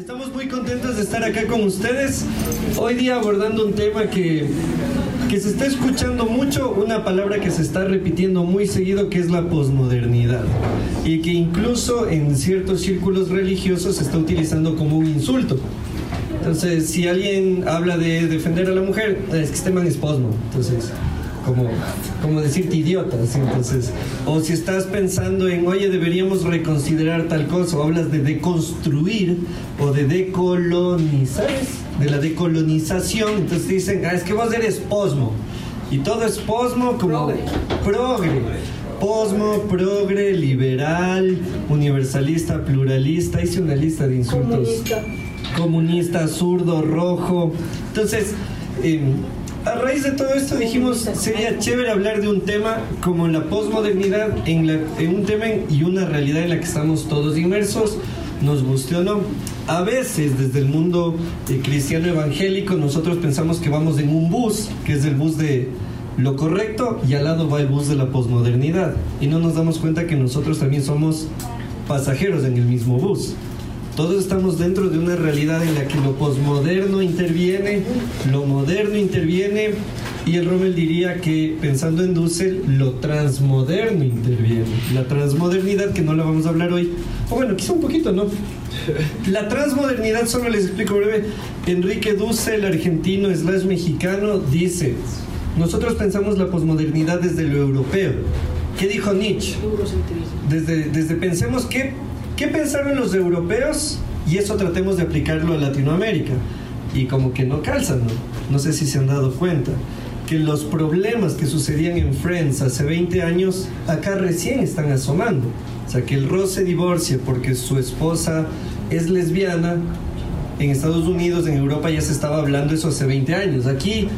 Estamos muy contentos de estar acá con ustedes. Hoy día abordando un tema que, que se está escuchando mucho, una palabra que se está repitiendo muy seguido, que es la posmodernidad. Y que incluso en ciertos círculos religiosos se está utilizando como un insulto. Entonces, si alguien habla de defender a la mujer, es que este man es posmo. Entonces, como, como decirte idiota. Entonces, o si estás pensando en, oye, deberíamos reconsiderar tal cosa, o hablas de deconstruir o de decolonizar, de la decolonización, entonces dicen, ah, es que vos eres posmo. Y todo es posmo como progre. Posmo, progre, liberal, universalista, pluralista. Hice una lista de insultos. Comunista, Comunista zurdo, rojo. Entonces, eh, a raíz de todo esto dijimos, sería chévere hablar de un tema como la posmodernidad, en, un tema y una realidad en la que estamos todos inmersos, nos guste o no. A veces desde el mundo eh, cristiano evangélico nosotros pensamos que vamos en un bus, que es el bus de lo correcto, y al lado va el bus de la posmodernidad. Y no nos damos cuenta que nosotros también somos pasajeros en el mismo bus. Todos estamos dentro de una realidad en la que lo posmoderno interviene, lo moderno interviene y el Rommel diría que pensando en Dussel, lo transmoderno interviene. La transmodernidad, que no la vamos a hablar hoy, o bueno, quizá un poquito, ¿no? La transmodernidad, solo les explico breve, Enrique Dussel, argentino, slash mexicano, dice, nosotros pensamos la posmodernidad desde lo europeo. ¿Qué dijo Nietzsche? Desde, desde pensemos que ¿Qué pensaron los europeos? Y eso tratemos de aplicarlo a Latinoamérica. Y como que no calzan, ¿no? No sé si se han dado cuenta. Que los problemas que sucedían en Friends hace 20 años, acá recién están asomando. O sea, que el Ross se divorcie porque su esposa es lesbiana. En Estados Unidos, en Europa ya se estaba hablando eso hace 20 años. Aquí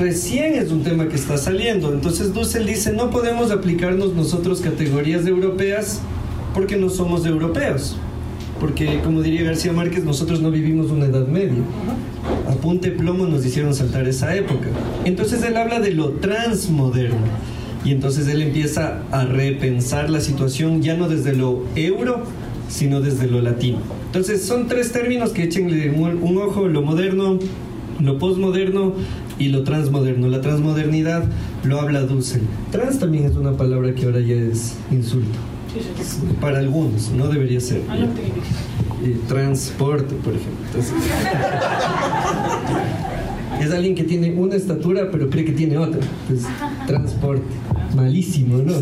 recién es un tema que está saliendo. Entonces Dussel dice, no podemos aplicarnos nosotros categorías europeas porque no somos europeos. Porque, como diría García Márquez, nosotros no vivimos una edad media. A punte plomo nos hicieron saltar esa época. Entonces él habla de lo transmoderno. Y entonces él empieza a repensar la situación ya no desde lo euro, sino desde lo latino. Entonces son tres términos que échenle un ojo, lo moderno, lo posmoderno y lo transmoderno. La transmodernidad lo habla Dussel. Trans también es una palabra que ahora ya es insulto. Para algunos, no debería ser. transporte, por ejemplo. es alguien que tiene una estatura pero cree que tiene otra. transporte. Malísimo, ¿no?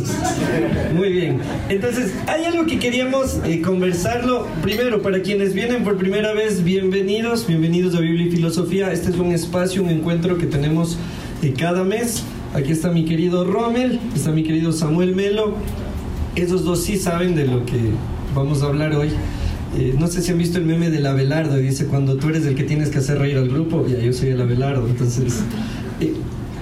Muy bien. Entonces, hay algo que queríamos eh, conversarlo. Primero, para quienes vienen por primera vez, bienvenidos, bienvenidos a Biblia y Filosofía. Este es un espacio, un encuentro que tenemos eh, cada mes. Aquí está mi querido Rommel, está mi querido Samuel Melo, esos dos sí saben de lo que vamos a hablar hoy. Eh, no sé si han visto el meme del Abelardo, y dice, cuando tú eres el que tienes que hacer reír al grupo, ya yo soy el Abelardo. Entonces, eh,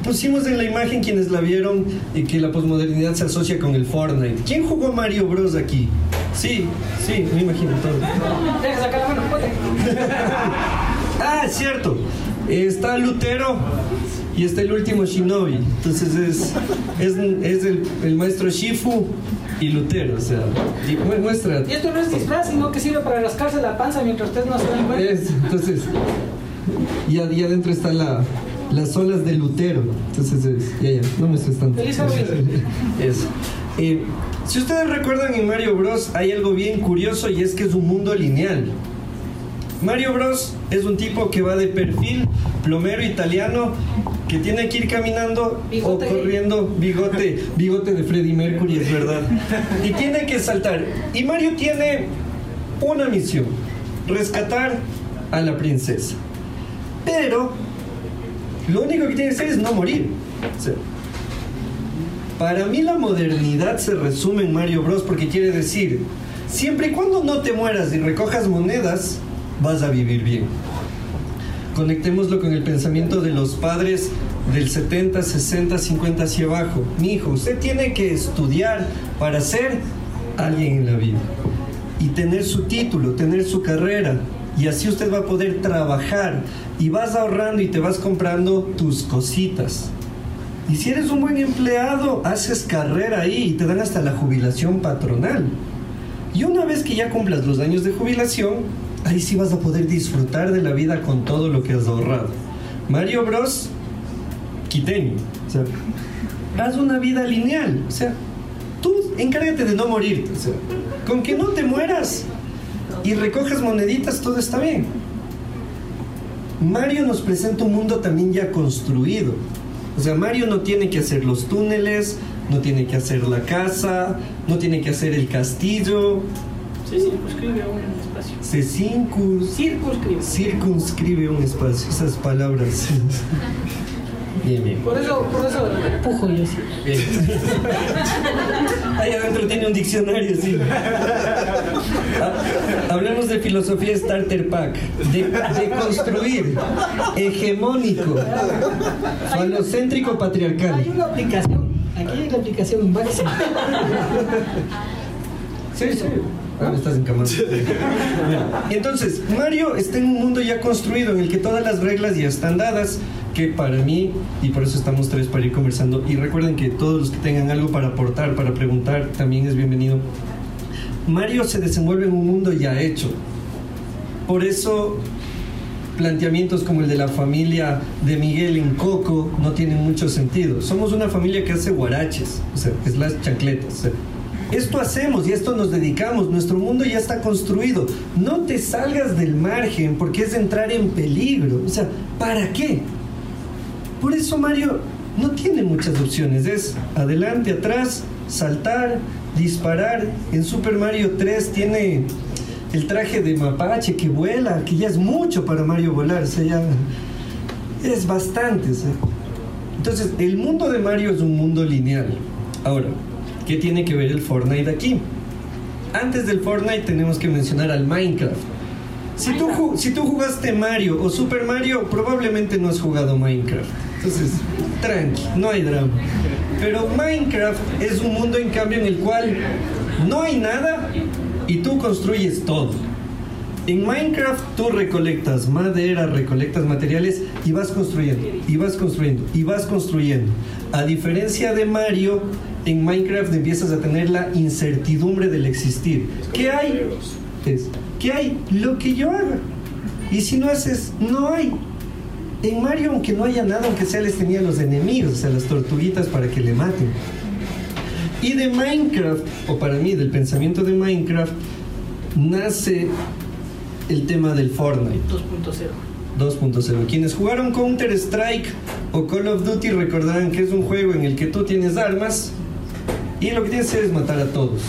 pusimos en la imagen quienes la vieron y que la posmodernidad se asocia con el Fortnite. ¿Quién jugó Mario Bros aquí? Sí, sí, me imagino todo. ah, cierto. Está Lutero y está el último Shinobi. Entonces es, es, es el, el maestro Shifu y Lutero, o sea, muestra. Y esto no es disfraz, sino que sirve para rascarse la panza mientras ustedes no se ven. Entonces, y, y adentro están la, las olas de Lutero. Entonces, ya, ya, no me estés tanto. Eso. Eh, si ustedes recuerdan en Mario Bros, hay algo bien curioso y es que es un mundo lineal. Mario Bros es un tipo que va de perfil, plomero italiano, que tiene que ir caminando o corriendo, bigote, bigote de Freddie Mercury, es verdad. Y tiene que saltar. Y Mario tiene una misión, rescatar a la princesa. Pero lo único que tiene que hacer es no morir. para mí la modernidad se resume en Mario Bros porque quiere decir, siempre y cuando no te mueras y recojas monedas, vas a vivir bien. Conectémoslo con el pensamiento de los padres del 70, 60, 50 hacia abajo. Mi hijo, usted tiene que estudiar para ser alguien en la vida y tener su título, tener su carrera. Y así usted va a poder trabajar y vas ahorrando y te vas comprando tus cositas. Y si eres un buen empleado, haces carrera ahí y te dan hasta la jubilación patronal. Y una vez que ya cumplas los años de jubilación, ahí sí vas a poder disfrutar de la vida con todo lo que has ahorrado. Mario Bros, quiteño. O sea, haz una vida lineal. O sea, tú encárgate de no morirte. O sea, con que no te mueras y recojas moneditas, todo está bien. Mario nos presenta un mundo también ya construido. O sea, Mario no tiene que hacer los túneles, no tiene que hacer la casa, no tiene que hacer el castillo. Se circunscribe un espacio. Se circuns, Circunscribe. circunscribe un espacio. Esas palabras. Bien, bien. Por eso, por eso pujo yo sí. Bien. Ahí adentro tiene un diccionario, sí. Ha- Hablemos de filosofía Starter Pack, de, de construir, hegemónico, falocéntrico Hay patriarcal. una aplicación. Aquí hay la aplicación máxima. Sí, sí. Ah, me estás encamando. Entonces, Mario está en un mundo ya construido en el que todas las reglas ya están dadas, que para mí, y por eso estamos tres para ir conversando, y recuerden que todos los que tengan algo para aportar, para preguntar, también es bienvenido. Mario se desenvuelve en un mundo ya hecho. Por eso planteamientos como el de la familia de Miguel en Coco no tienen mucho sentido. Somos una familia que hace guaraches, o sea, es las chancletas. o sea, esto hacemos y esto nos dedicamos, nuestro mundo ya está construido. No te salgas del margen porque es entrar en peligro. O sea, ¿para qué? Por eso Mario no tiene muchas opciones. Es adelante, atrás, saltar, disparar. En Super Mario 3 tiene el traje de mapache que vuela, que ya es mucho para Mario volar. Ya es bastante. Entonces, el mundo de Mario es un mundo lineal. Ahora, ¿qué tiene que ver el Fortnite aquí? Antes del Fortnite tenemos que mencionar al Minecraft. Si tú, si tú jugaste Mario o Super Mario, probablemente no has jugado Minecraft. Entonces, tranqui, no hay drama. Pero Minecraft es un mundo en cambio en el cual no hay nada y tú construyes todo. En Minecraft tú recolectas madera, recolectas materiales y vas construyendo, y vas construyendo, y vas construyendo. A diferencia de Mario, en Minecraft empiezas a tener la incertidumbre del existir. ¿Qué hay? Es, ¿qué hay? Lo que yo haga. Y si no haces, no hay. En Mario, aunque no haya nada, aunque sea les tenía los enemigos, o sea, las tortuguitas para que le maten. Y de Minecraft, o para mí, del pensamiento de Minecraft, nace el tema del Fortnite 2.0. 2.0. Quienes jugaron Counter Strike o Call of Duty recordarán que es un juego en el que tú tienes armas y lo que tienes que hacer es matar a todos.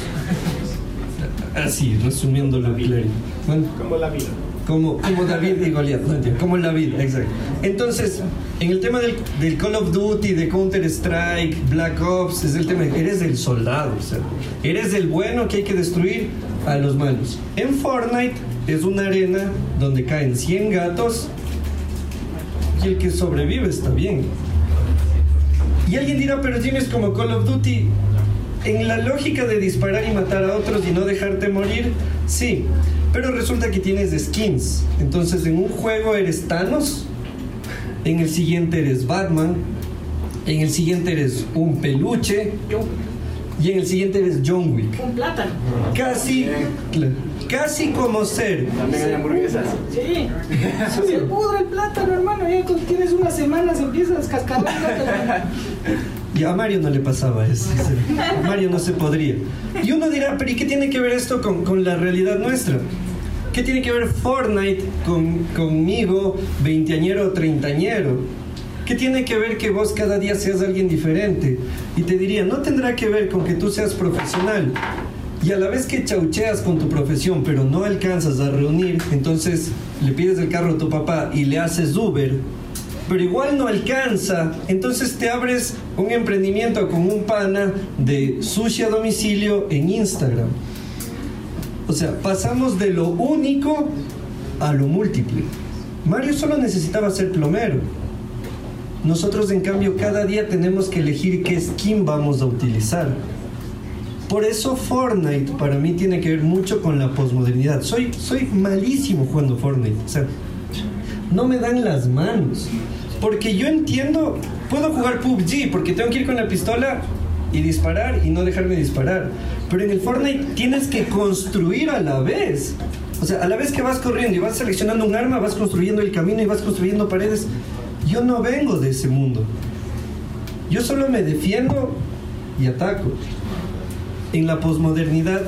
Así, resumiéndolo claro. Bueno, Como la vida. como, como David y Goliath, no como la vida, exacto. Entonces, en el tema del, del Call of Duty, de Counter Strike, Black Ops, es el tema, eres el soldado, o sea, eres el bueno que hay que destruir a los malos. En Fortnite es una arena donde caen 100 gatos y el que sobrevive está bien. Y alguien dirá, pero Jimmy es como Call of Duty. En la lógica de disparar y matar a otros y no dejarte morir, sí. Pero resulta que tienes skins. Entonces en un juego eres Thanos, en el siguiente eres Batman, en el siguiente eres un peluche y en el siguiente eres John Wick. un plátano. Casi, casi como ser También hay hamburguesas. Sí. Se pudre el plátano, hermano. Ya cuando tienes unas semanas empiezas a descascarar el plátano. Y a Mario no le pasaba eso. Mario no se podría. Y uno dirá, pero ¿y qué tiene que ver esto con, con la realidad nuestra? ¿Qué tiene que ver Fortnite con, conmigo, veinteañero o treintañero? ¿Qué tiene que ver que vos cada día seas alguien diferente? Y te diría, no tendrá que ver con que tú seas profesional. Y a la vez que chaucheas con tu profesión, pero no alcanzas a reunir, entonces le pides el carro a tu papá y le haces Uber, pero igual no alcanza, entonces te abres un emprendimiento con un pana de sushi a domicilio en Instagram. O sea, pasamos de lo único a lo múltiple. Mario solo necesitaba ser plomero. Nosotros, en cambio, cada día tenemos que elegir qué skin vamos a utilizar. Por eso Fortnite para mí tiene que ver mucho con la posmodernidad. Soy, soy malísimo jugando Fortnite. O sea, no me dan las manos. Porque yo entiendo, puedo jugar PUBG porque tengo que ir con la pistola y disparar y no dejarme disparar. Pero en el Fortnite tienes que construir a la vez. O sea, a la vez que vas corriendo y vas seleccionando un arma, vas construyendo el camino y vas construyendo paredes. Yo no vengo de ese mundo. Yo solo me defiendo y ataco. En la posmodernidad,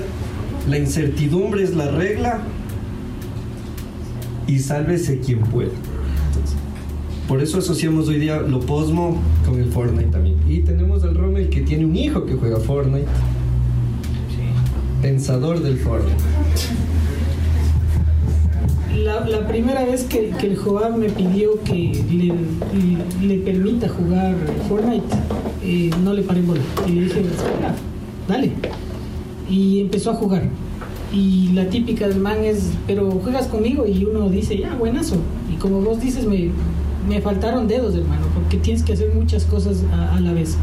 la incertidumbre es la regla y sálvese quien pueda. Por eso asociamos hoy día lo posmo con el Fortnite también. Y tenemos al Rommel que tiene un hijo que juega Fortnite. Pensador del Fortnite. La, primera vez que, el Joab me pidió que le, permita jugar Fortnite, eh, no le paré bola. Y le dije, dale. Y empezó a jugar. Y la típica del man es, pero juegas conmigo y uno dice, ya, buenazo. Y como vos dices, me, me faltaron dedos, hermano, porque tienes que hacer muchas cosas a, la vez.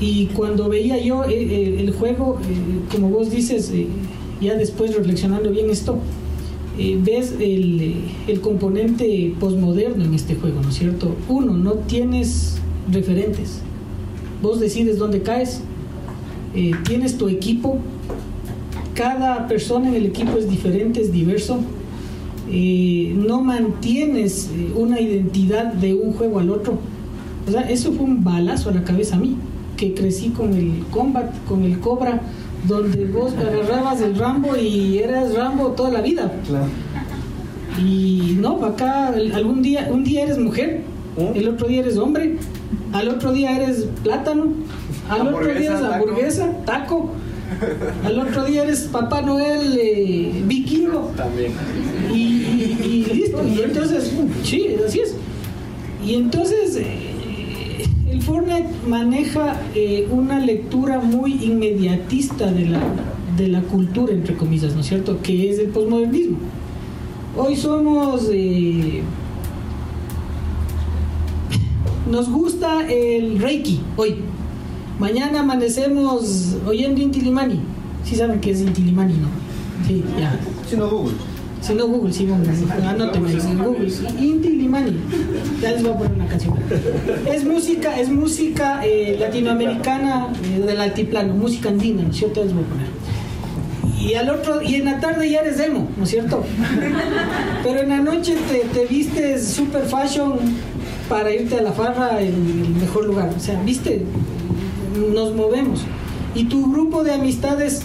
Y cuando veía yo eh, eh, el, juego, eh, como vos dices, ya después reflexionando bien esto, ves el, el componente posmoderno en este juego, ¿no es cierto? Uno, no tienes referentes. Vos decides dónde caes, tienes tu equipo, cada persona en el equipo es diferente, es diverso eh, no mantienes eh, una identidad de un juego al otro. O sea, eso fue un balazo a la cabeza a mí, que crecí con el Combat, con el Cobra, donde vos agarrabas el Rambo y eras Rambo toda la vida. Y no, acá algún día, un día eres mujer, ¿Eh? el otro día eres hombre, al otro día eres plátano, al otro día eres hamburguesa, taco al otro día eres Papá Noel eh, vikingo. También. Y, listo. Y entonces, sí, así es. Y entonces, eh, el Fortnite maneja eh, una lectura muy inmediatista de la, de la cultura, entre comillas, ¿no es cierto? Que es el posmodernismo. Hoy somos. nos gusta el Reiki, hoy. Mañana amanecemos oyendo Intilimani. Sí saben que es Intilimani, ¿no? Sí, ya. Si no Google. Si no Google, sí, bueno, anótenme en Google. Intilimani. Ya les voy a poner una canción. Es música, es música eh, latinoamericana eh, del altiplano, música andina, ¿no es cierto? Les voy a poner. Y al otro, y en la tarde ya eres emo, ¿no es cierto? Pero en la noche te, te vistes super fashion para irte a la farra en el mejor lugar. O sea, viste, nos movemos. Y tu grupo de amistades,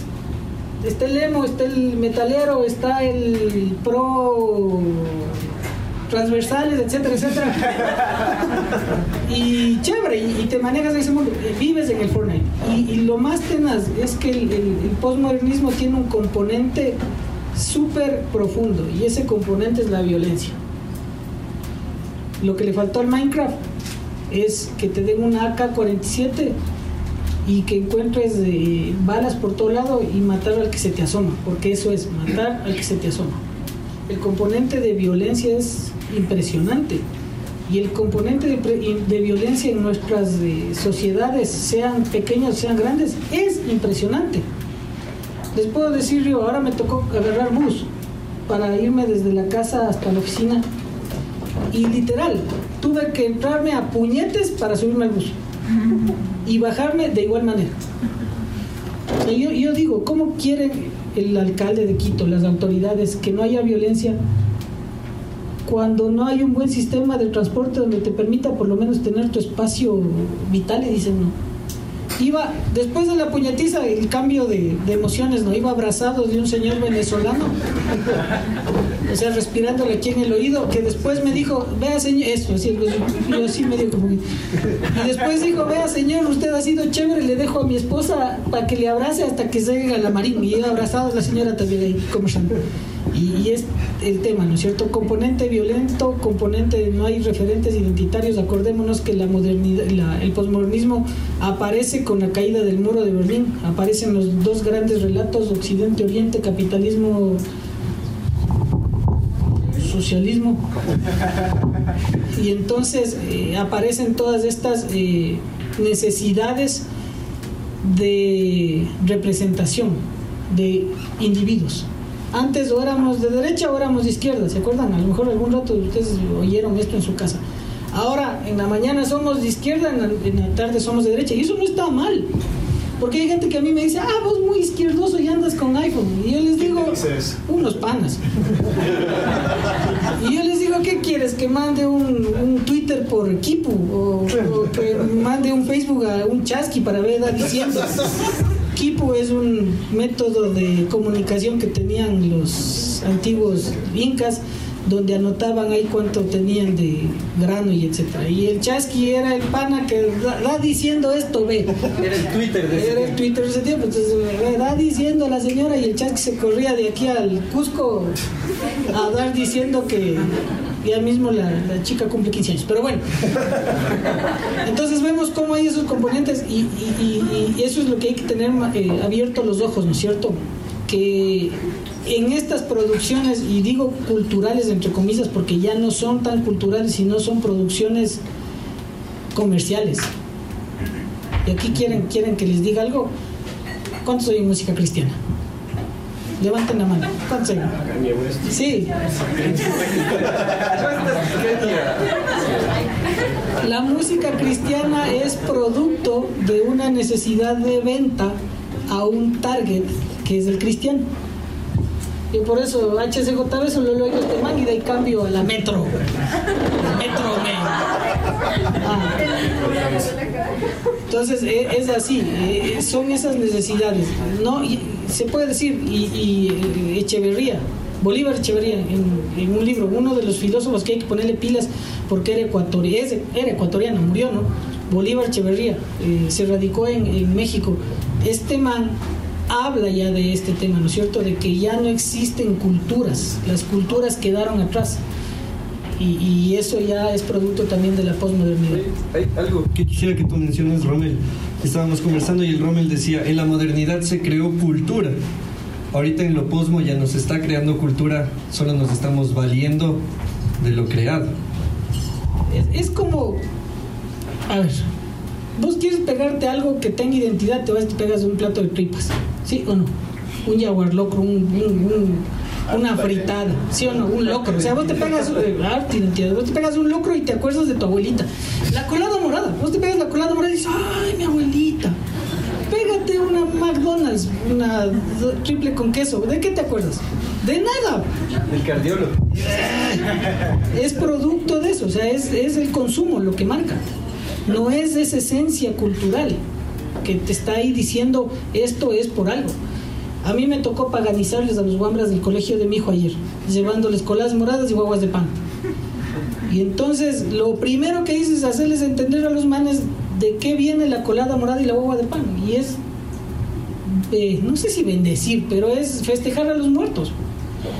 está el emo, está el metalero, está el pro transversales, etcétera, etcétera. y chévere, y, te manejas en ese mundo, vives en el Fortnite. Y, lo más tenaz es que el, el, el postmodernismo tiene un componente súper profundo, y ese componente es la violencia. Lo que le faltó al Minecraft es que te den una AK-47 y que encuentres eh, balas por todo lado y matar al que se te asoma, porque eso es matar al que se te asoma. El componente de violencia es impresionante y el componente de, violencia en nuestras eh, sociedades, sean pequeñas o sean grandes, es impresionante. Les puedo decir yo, ahora me tocó agarrar bus para irme desde la casa hasta la oficina y literal, tuve que entrarme a puñetes para subirme al bus y bajarme de igual manera. yo, yo digo, ¿cómo quiere el alcalde de Quito, las autoridades, que no haya violencia cuando no hay un buen sistema de transporte donde te permita por lo menos tener tu espacio vital? Y dicen, no iba, después de la puñetiza, el cambio de, emociones, ¿no? Iba abrazado de un señor venezolano, o sea, respirándole aquí en el oído, que después me dijo, vea señor, eso, así, yo medio como y después dijo, vea señor, usted ha sido chévere, le dejo a mi esposa para que le abrace hasta que llegue a la marina, y iba abrazado la señora también ahí, conversando. Y, es el tema, ¿no es cierto? Componente violento, componente no hay referentes identitarios. Acordémonos que la modernidad, el posmodernismo aparece con la caída del muro de Berlín. Aparecen los dos grandes relatos, Occidente-Oriente, capitalismo socialismo. Y entonces eh, aparecen todas estas eh, necesidades de representación de individuos. Antes o éramos de derecha o éramos de izquierda, ¿se acuerdan? A lo mejor algún rato ustedes oyeron esto en su casa. Ahora, en la mañana somos de izquierda, en la, tarde somos de derecha. Y eso no está mal. Porque hay gente que a mí me dice, ah, vos muy izquierdoso y andas con iPhone. Y yo les digo, unos panas. y yo les digo, ¿qué quieres? ¿Que mande un, Twitter por equipo? O, que mande un Facebook a un chasqui para ver diciendo. Kipu es un método de comunicación que tenían los antiguos incas donde anotaban ahí cuánto tenían de grano y etcétera. Y el chasqui era el pana que va diciendo esto, ve. Era el Twitter de ese Era el Twitter de ese tiempo. Entonces va diciendo la señora y el chasqui se corría de aquí al Cusco a dar diciendo que ya mismo la, chica cumple 15 años. Pero bueno. Entonces vemos cómo hay esos componentes y, eso es lo que hay que tener eh, abiertos los ojos, ¿no es cierto? Que en estas producciones, y digo culturales entre comillas, porque ya no son tan culturales, sino son producciones comerciales. Y aquí quieren, quieren que les diga algo. ¿Cuántos oyen música cristiana? Levanten la mano. ¿Cuántos oyen? Sí. La música cristiana es producto de una necesidad de venta a un target que es el cristiano. Y por eso HCJB solo lo oigo este man y de ahí cambio a la Metro. Metro ah. Entonces e, es así, e, son esas necesidades. No, se puede decir, y, eh, Echeverría, Bolívar Echeverría, en, un libro, uno de los filósofos que hay que ponerle pilas porque era ecuatoriano, era ecuatoriano, murió, ¿no? Bolívar Echeverría, eh, se radicó en, en México. Este man habla ya de este tema, ¿no es cierto? De que ya no existen culturas, las culturas quedaron atrás. Y, eso ya es producto también de la posmodernidad. Hay algo que quisiera que tú menciones, Rommel. Estábamos conversando y el Rommel decía, en la modernidad se creó cultura. Ahorita en lo posmo ya nos está creando cultura, solo nos estamos valiendo de lo creado. Es, es como, a ver, vos quieres pegarte algo que tenga identidad, te vas y te pegas un plato de tripas. ¿Sí o no? Un jaguar locro, un, una fritada, ¿sí o no? Un locro. O sea, vos te pegas, eh, vos te pegas un locro y te acuerdas de tu abuelita. La colada morada, vos te pegas la colada morada y dices, ¡ay, mi abuelita! Pégate una McDonald's, una triple con queso. ¿De qué te acuerdas? De nada. Del cardiólogo. Es producto de eso, o sea, es, es el consumo lo que marca. No es esa esencia cultural que te está ahí diciendo esto es por algo. A mí me tocó paganizarles a los guambras del colegio de mi hijo ayer, llevándoles colas moradas y guaguas de pan. Y entonces lo primero que hice es hacerles entender a los manes de qué viene la colada morada y la guagua de pan. Y es, eh, no sé si bendecir, pero es festejar a los muertos,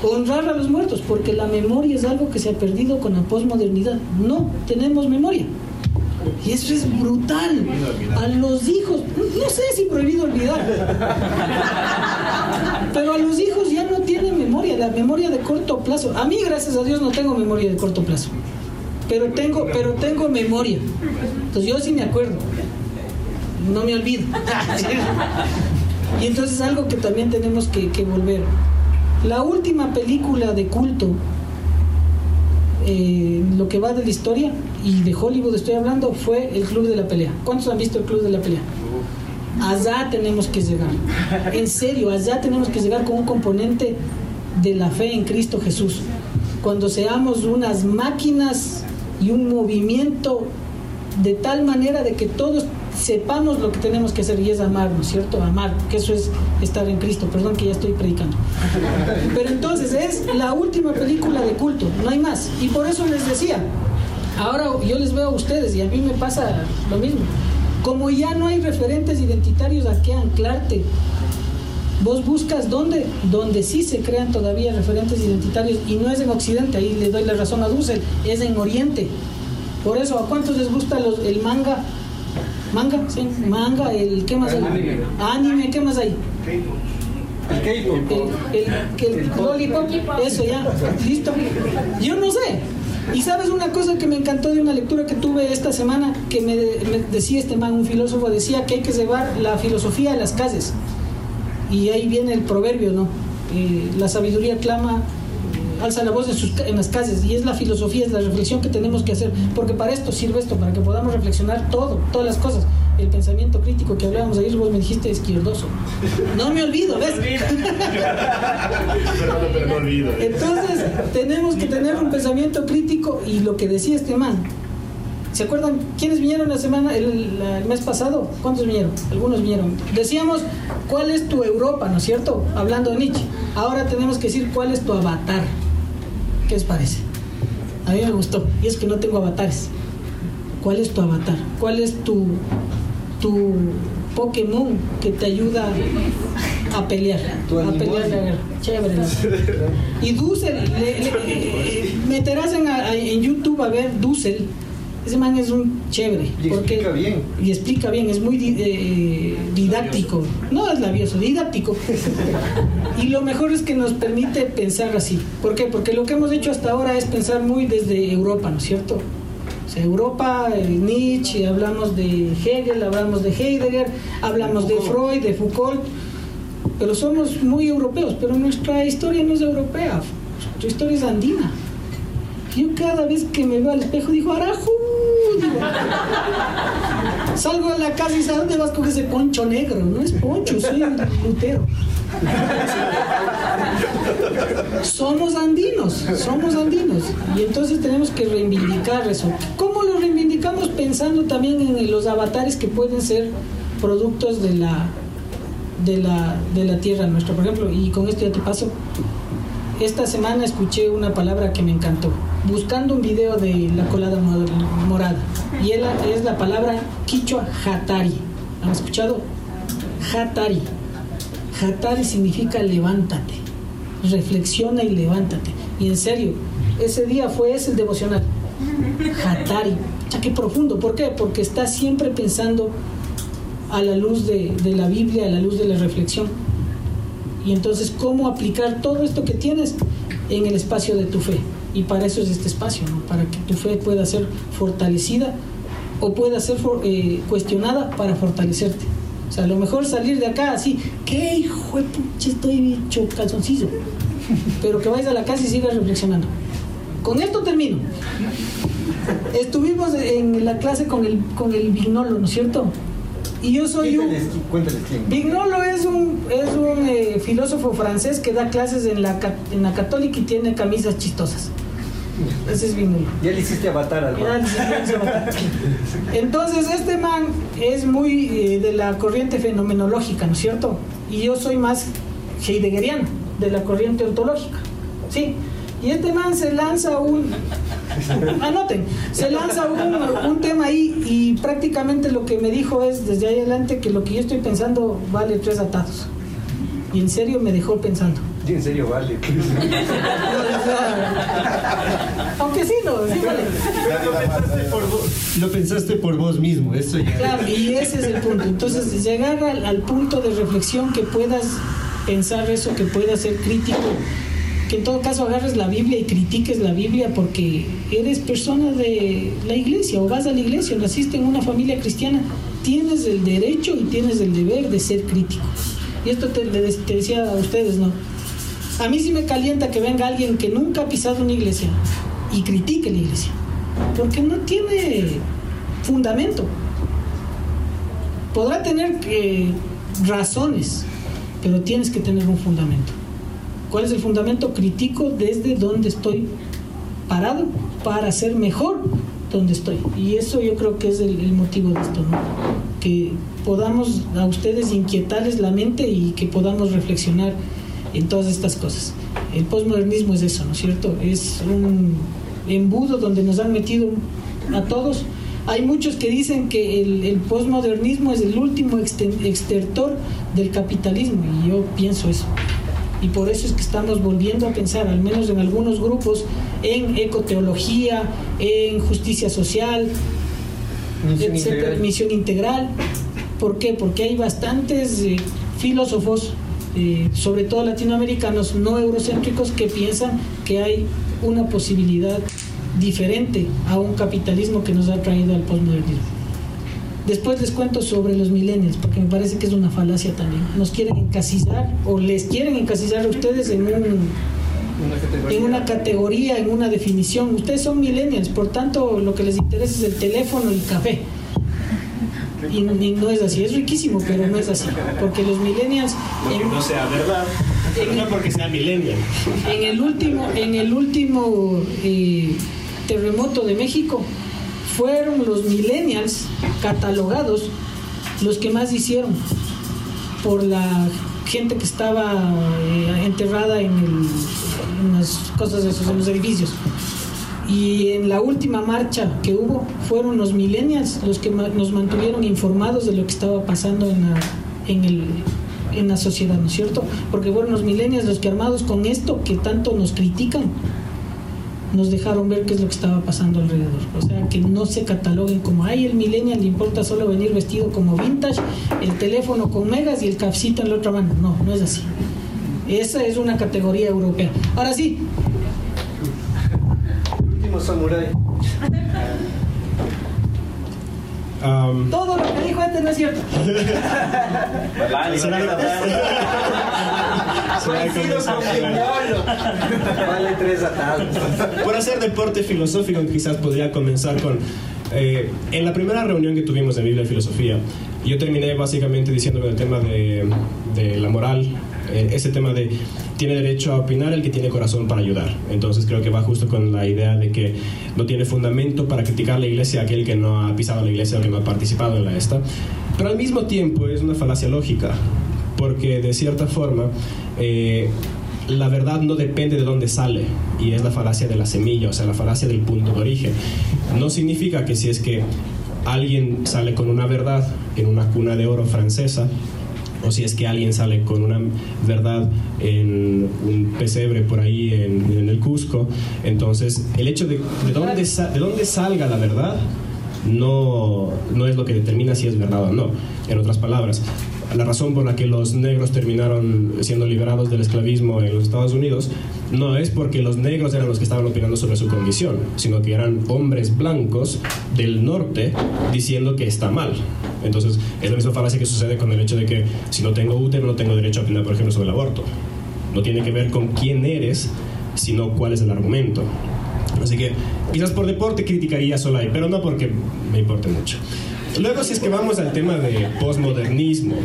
honrar a los muertos, porque la memoria es algo que se ha perdido con la posmodernidad. No tenemos memoria. Y eso es brutal. A los hijos, no sé si prohibido olvidar, pero a los hijos ya no tienen memoria, la memoria de corto plazo. A mí, gracias a Dios, no tengo memoria de corto plazo, pero tengo, pero tengo memoria. Entonces yo sí me acuerdo, no me olvido. y entonces es algo que también tenemos que, que volver. La última película de culto eh, lo que va de la historia y de Hollywood estoy hablando fue el Club de la Pelea. ¿Cuántos han visto el Club de la Pelea? Allá tenemos que llegar. En serio, allá tenemos que llegar con un componente de la fe en Cristo Jesús. Cuando seamos unas máquinas y un movimiento de tal manera de que todos sepamos lo que tenemos que hacer y es amar, ¿no es cierto? Amar, que eso es estar en Cristo. Perdón que ya estoy predicando. Pero entonces es la última película de culto, no hay más. Y por eso les decía, ahora yo les veo a ustedes y a mí me pasa lo mismo. Como ya no hay referentes identitarios a qué anclarte, vos buscas dónde, donde sí se crean todavía referentes identitarios y no es en Occidente, ahí le doy la razón a Dussel, es en Oriente. Por eso, ¿a cuántos les gusta los, el manga Manga, sí, manga, el ¿qué más hay? Anime, ¿qué más hay? El K-pop. El, el, lollipop, eso ya, listo. Yo no sé. Y sabes una cosa que me encantó de una lectura que tuve esta semana, que me, decía este man, un filósofo, decía que hay que llevar la filosofía a las calles. Y ahí viene el proverbio, ¿no? Eh, la sabiduría clama alza la voz en, sus, en las calles y es la filosofía, es la reflexión que tenemos que hacer, porque para esto sirve esto, para que podamos reflexionar todo, todas las cosas. El pensamiento crítico que hablábamos ayer, vos me dijiste izquierdoso. No me olvido, ¿ves? pero no olvido. Entonces, tenemos que tener un pensamiento crítico y lo que decía este man, ¿Se acuerdan quiénes vinieron la semana, el, el, mes pasado? ¿Cuántos vinieron? Algunos vinieron. Decíamos, ¿cuál es tu Europa, no es cierto? Hablando de Nietzsche. Ahora tenemos que decir, ¿cuál es tu avatar? ¿Qué les parece? A mí me gustó. Y es que no tengo avatares. ¿Cuál es tu avatar? ¿Cuál es tu, tu Pokémon que te ayuda a pelear? A pelear la guerra. Chévere. ¿no? Y Dussel, le, le, meterás en, en YouTube a ver Dussel ese man es un chévere. Y porque, explica bien. Y explica bien, es muy eh, didáctico. No es labioso, didáctico. y lo mejor es que nos permite pensar así. ¿Por qué? Porque lo que hemos hecho hasta ahora es pensar muy desde Europa, ¿no es cierto? O sea, Europa, Nietzsche, hablamos de Hegel, hablamos de Heidegger, hablamos de Freud, de Foucault, pero somos muy europeos, pero nuestra historia no es europea, nuestra historia es andina. Yo cada vez que me veo al espejo digo, Arajú, digo, salgo a la casa y ¿sabes dónde vas con ese poncho negro? No es poncho, soy un lutero. somos andinos, somos andinos. Y entonces tenemos que reivindicar eso. ¿Cómo lo reivindicamos? Pensando también en los avatares que pueden ser productos de la, de la, de la tierra nuestra. Por ejemplo, y con esto ya te paso, esta semana escuché una palabra que me encantó, buscando un video de la colada morada. Y es la palabra quichua hatari. ¿Han escuchado? Hatari. Hatari significa levántate, reflexiona y levántate. Y en serio, ese día fue ese el devocional. Hatari. Ya qué profundo. ¿Por qué? Porque está siempre pensando a la luz de, de la Biblia, a la luz de la reflexión. Y entonces, ¿cómo aplicar todo esto que tienes en el espacio de tu fe? Y para eso es este espacio, para que tu fe pueda ser fortalecida o pueda ser eh, cuestionada para fortalecerte. O sea, a lo mejor salir de acá así, ¿qué hijo de pucha estoy hecho calzoncillo? Pero que vayas a la casa y sigas reflexionando. Con esto termino. Estuvimos en la clase con el, con el Vignolo, ¿no es cierto? Y yo soy cuéntales, un... Cuéntales quién. Vignolo es un, es un eh, filósofo francés que da clases en la, en la católica y tiene camisas chistosas. Ese es Vignolo. Ya le hiciste avatar al man. Entonces, este man es muy eh, de la corriente fenomenológica, ¿no es cierto? Y yo soy más heideggeriano, de la corriente ontológica. ¿Sí? Y este man se lanza un, anoten, se lanza un, un, tema ahí y prácticamente lo que me dijo es desde ahí adelante que lo que yo estoy pensando vale tres atados. Y en serio me dejó pensando. Y en serio vale. Aunque sí, no, sí vale. Lo pensaste por vos mismo, eso ya. Claro, y ese es el punto. Entonces, llegar al, al punto de reflexión que puedas pensar eso, que puedas ser crítico que en todo caso agarres la Biblia y critiques la Biblia porque eres persona de la iglesia o vas a la iglesia o naciste en una familia cristiana, tienes el derecho y tienes el deber de ser crítico. Y esto te, decía a ustedes, ¿no? A mí sí me calienta que venga alguien que nunca ha pisado una iglesia y critique la iglesia, porque no tiene fundamento. Podrá tener eh, razones, pero tienes que tener un fundamento. ¿Cuál es el fundamento? crítico desde donde estoy parado para ser mejor donde estoy. Y eso yo creo que es el, el motivo de esto, ¿no? Que podamos a ustedes inquietarles la mente y que podamos reflexionar en todas estas cosas. El postmodernismo es eso, ¿no es cierto? Es un embudo donde nos han metido a todos. Hay muchos que dicen que el, el postmodernismo es el último extertor del capitalismo y yo pienso eso y por eso es que estamos volviendo a pensar, al menos en algunos grupos, en ecoteología, en justicia social, Misión etcétera, integral. misión integral. ¿Por qué? Porque hay bastantes eh, filósofos, eh, sobre todo latinoamericanos, no eurocéntricos, que piensan que hay una posibilidad diferente a un capitalismo que nos ha traído al postmodernismo. Después les cuento sobre los millennials, porque me parece que es una falacia también. Nos quieren encasillar, o les quieren encasillar a ustedes en un, en una categoría, en una definición. Ustedes son millennials, por tanto lo que les interesa es el teléfono y el café. Y, no es así, es riquísimo, pero no es así. Porque los millennials... Porque no sea verdad, no porque sea millennial. En el último, en el último eh, terremoto de México, fueron los millennials catalogados los que más hicieron por la gente que estaba eh, enterrada en, las cosas de esos, en los edificios. Y en la última marcha que hubo fueron los millennials los que nos mantuvieron informados de lo que estaba pasando en la, en la sociedad, ¿no es cierto? Porque fueron los millennials los que armados con esto que tanto nos critican, nos dejaron ver qué es lo que estaba pasando alrededor. O sea, que no se cataloguen como, ay, el millennial le importa solo venir vestido como vintage, el teléfono con megas y el cafecito en la otra mano. No, no es así. Esa es una categoría europea. Ahora sí. último samurái. Todo lo que dijo antes no es cierto. vale, vale tres atados. Por hacer deporte filosófico, quizás podría comenzar con. Eh, en la primera reunión que tuvimos de Biblia y Filosofía, yo terminé básicamente diciendo el tema de, de la moral, eh, ese tema de tiene derecho a opinar el que tiene corazón para ayudar. Entonces creo que va justo con la idea de que no tiene fundamento para criticar la iglesia aquel que no ha pisado la iglesia o que no ha participado en la esta. Pero al mismo tiempo es una falacia lógica, porque de cierta forma eh, la verdad no depende de dónde sale y es la falacia de la semilla, o sea, la falacia del punto de origen. No significa que si es que alguien sale con una verdad en una cuna de oro francesa, o si es que alguien sale con una verdad en un pesebre por ahí en, el Cusco. Entonces, el hecho de, de, dónde, de dónde salga la verdad no, no es lo que determina si es verdad o no. En otras palabras, la razón por la que los negros terminaron siendo liberados del esclavismo en los Estados Unidos no es porque los negros eran los que estaban opinando sobre su condición, sino que eran hombres blancos del norte diciendo que está mal. Entonces, es la misma falacia que sucede con el hecho de que si no tengo útero no tengo derecho a opinar, por ejemplo, sobre el aborto. No tiene que ver con quién eres, sino cuál es el argumento. Así que quizás por deporte criticaría solo ahí, pero no porque me importe mucho. Luego, si es que vamos al tema de posmodernismo.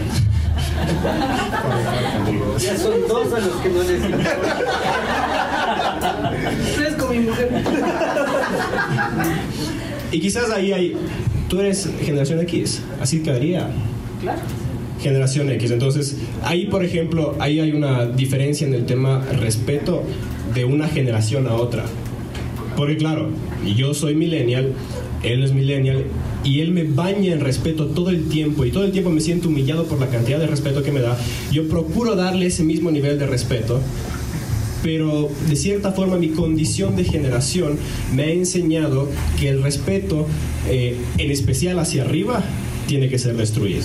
Ya son dos a los que no les importa. con mi mujer. Y quizás ahí hay. Tú eres generación X, así quedaría. Claro. Generación X. Entonces, ahí, por ejemplo, ahí hay una diferencia en el tema respeto de una generación a otra. Porque, claro, yo soy millennial, él es millennial, y él me baña en respeto todo el tiempo y todo el tiempo me siento humillado por la cantidad de respeto que me da. Yo procuro darle ese mismo nivel de respeto, pero de cierta forma mi condición de generación me ha enseñado que el respeto, eh, en especial hacia arriba, tiene que ser destruido.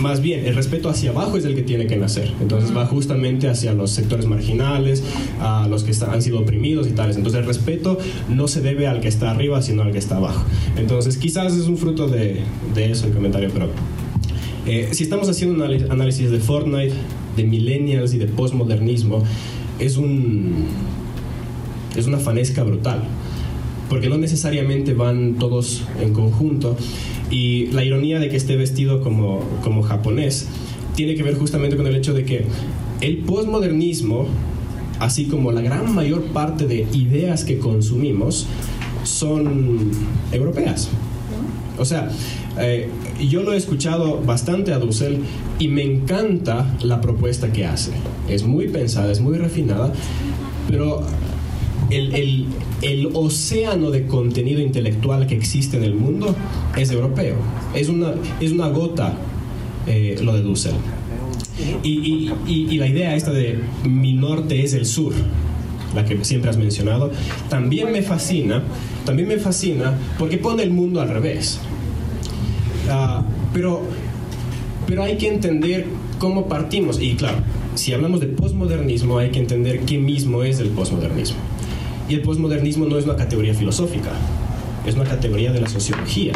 Más bien, el respeto hacia abajo es el que tiene que nacer. Entonces va justamente hacia los sectores marginales, a los que han sido oprimidos y tales. Entonces el respeto no se debe al que está arriba, sino al que está abajo. Entonces quizás es un fruto de, eso el comentario, pero eh, si estamos haciendo un análisis de Fortnite, de millennials y de postmodernismo, es un es una fanesca brutal porque no necesariamente van todos en conjunto y la ironía de que esté vestido como, como japonés tiene que ver justamente con el hecho de que el posmodernismo, así como la gran mayor parte de ideas que consumimos, son europeas. O sea, eh, yo lo he escuchado bastante a Dussel y me encanta la propuesta que hace. Es muy pensada, es muy refinada, pero el, el, océano de contenido intelectual que existe en el mundo es europeo. Es una, es una gota eh, lo de Dussel. Y, y, la idea esta de mi norte es el sur, la que siempre has mencionado, también me fascina, también me fascina porque pone el mundo al revés. Ah, pero, pero hay que entender cómo partimos. Y claro, si hablamos de posmodernismo, hay que entender qué mismo es el posmodernismo. Y el postmodernismo no es una categoría filosófica, es una categoría de la sociología,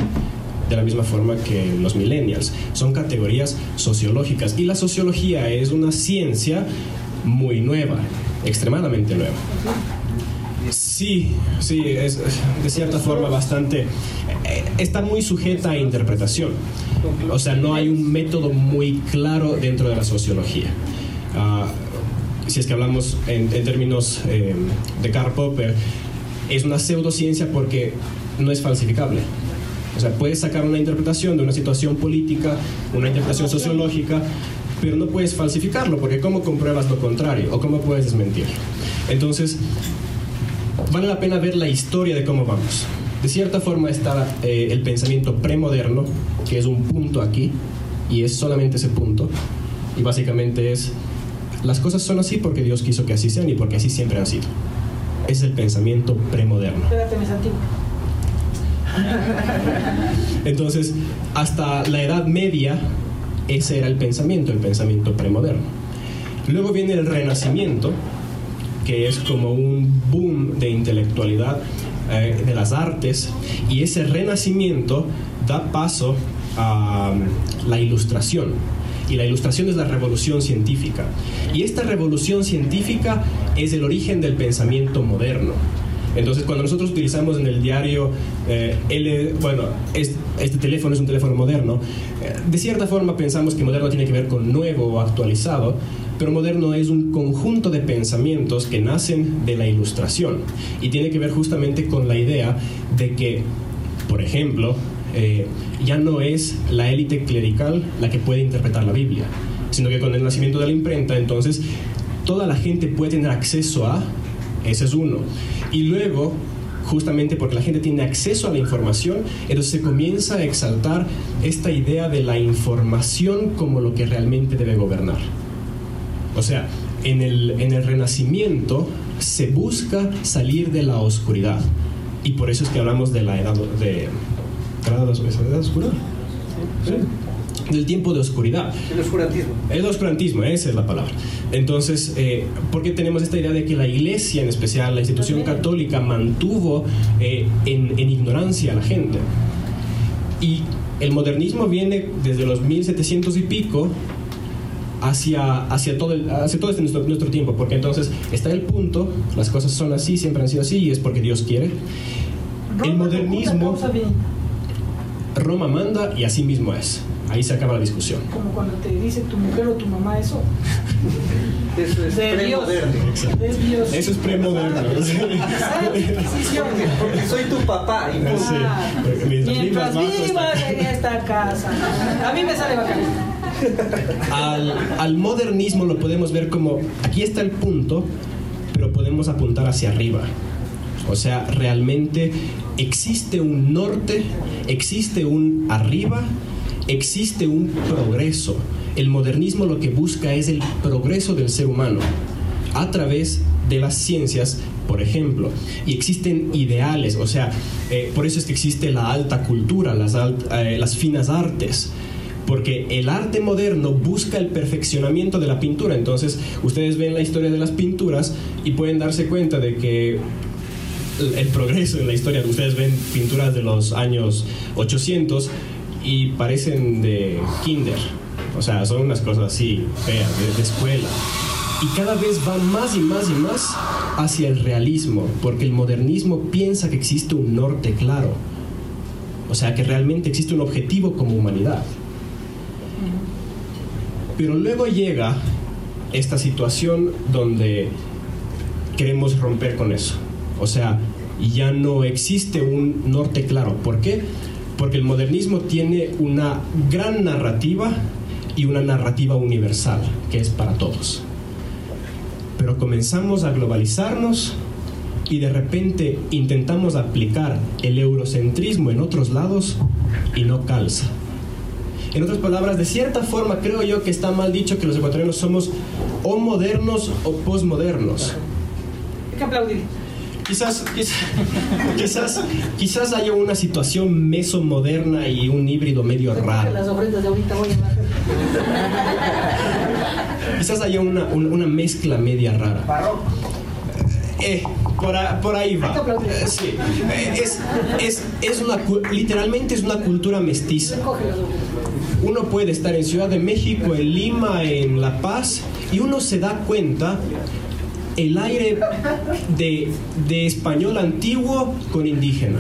de la misma forma que los millennials. Son categorías sociológicas y la sociología es una ciencia muy nueva. extremadamente nueva. Sí, sí, es de cierta forma bastante... eh, Está muy sujeta a interpretación. O sea, no hay un método muy claro dentro de la sociología. Ah, si es que hablamos en, en términos eh, de Karl Popper, es una pseudociencia porque no es falsificable. O sea, puedes sacar una interpretación de una situación política, una interpretación sociológica, pero no puedes falsificarlo, porque ¿cómo compruebas lo contrario? ¿O cómo puedes desmentirlo? Entonces, vale la pena ver la historia de cómo vamos. De cierta forma está eh, el pensamiento premoderno, que es un punto aquí, y es solamente ese punto, y básicamente es, las cosas son así porque Dios quiso que así sean y porque así siempre han sido. Es el pensamiento premoderno. Entonces, hasta la Edad Media, ese era el pensamiento, el pensamiento premoderno. Luego viene el Renacimiento, que es como un boom de intelectualidad eh, de las artes, y ese renacimiento da paso a um, la ilustración. Y la ilustración es la revolución científica. Y esta revolución científica es el origen del pensamiento moderno. Entonces, cuando nosotros utilizamos en el diario, eh, bueno, es- este teléfono es un teléfono moderno, eh, de cierta forma pensamos que moderno tiene que ver con nuevo o actualizado, pero moderno es un conjunto de pensamientos que nacen de la ilustración y tiene que ver justamente con la idea de que, por ejemplo, eh, ya no es la élite clerical la que puede interpretar la Biblia, sino que con el nacimiento de la imprenta, entonces toda la gente puede tener acceso a, ese es uno. Y luego, justamente porque la gente tiene acceso a la información, entonces se comienza a exaltar esta idea de la información como lo que realmente debe gobernar. O sea, en el, en el renacimiento se busca salir de la oscuridad. Y por eso es que hablamos de la edad, de, ¿de la edad, edad oscura. Sí. Del tiempo de oscuridad. El oscurantismo. El oscurantismo, esa es la palabra. Entonces, eh, ¿por qué tenemos esta idea de que la iglesia, en especial la institución católica, mantuvo eh, en, en ignorancia a la gente? Y el modernismo viene desde los 1700 y pico hacia, hacia, todo, el- hacia todo este nuestro, nuestro tiempo, porque entonces está el punto, las cosas son así, siempre han sido así y es porque Dios quiere. El modernismo, Roma manda y así mismo es. Ahí se acaba la discusión. como cuando te dice tu mujer o tu mamá eso. Eso es premoderno. Eso es premoderno. Porque, soy tu papá y punto. Sí. Mientras Mientras vivas en esta casa. A mí me sale bacán. al, al modernismo lo podemos ver como, aquí está el punto, pero podemos apuntar hacia arriba. O sea, realmente existe un norte, existe un arriba, existe un progreso. El modernismo lo que busca es el progreso del ser humano a través de las ciencias, por ejemplo. Y existen ideales, o sea, eh, por eso es que existe la alta cultura, las, eh, las finas artes porque el arte moderno busca el perfeccionamiento de la pintura. Entonces, ustedes ven la historia de las pinturas y pueden darse cuenta de que el- progreso en la historia, ustedes ven pinturas de los años 800 y parecen de kinder. O sea, son unas cosas así, feas, de, de escuela. Y cada vez van más y más y más hacia el realismo, porque el modernismo piensa que existe un norte claro. O sea, que realmente existe un objetivo como humanidad. Pero luego llega esta situación donde queremos romper con eso. O sea, ya no existe un norte claro. ¿Por qué? Porque el modernismo tiene una gran narrativa y una narrativa universal, que es para todos. Pero comenzamos a globalizarnos y de repente intentamos aplicar el eurocentrismo en otros lados y no calza. En otras palabras, de cierta forma creo yo que está mal dicho que los ecuatorianos somos o modernos o posmodernos. Hay que aplaudir. Quizás, quizás, quizás, quizás haya una situación mesomoderna y un híbrido medio raro. Las ofrendas de ahorita voy a hablar. Quizás haya una, un- una mezcla media rara. Barroco. Eh, por, a- por ahí va. Eh, sí. Eh, es, es, es una, literalmente es una cultura mestiza. Uno puede estar en Ciudad de México, en Lima, en La Paz, y uno se da cuenta el aire de, de español antiguo con indígena.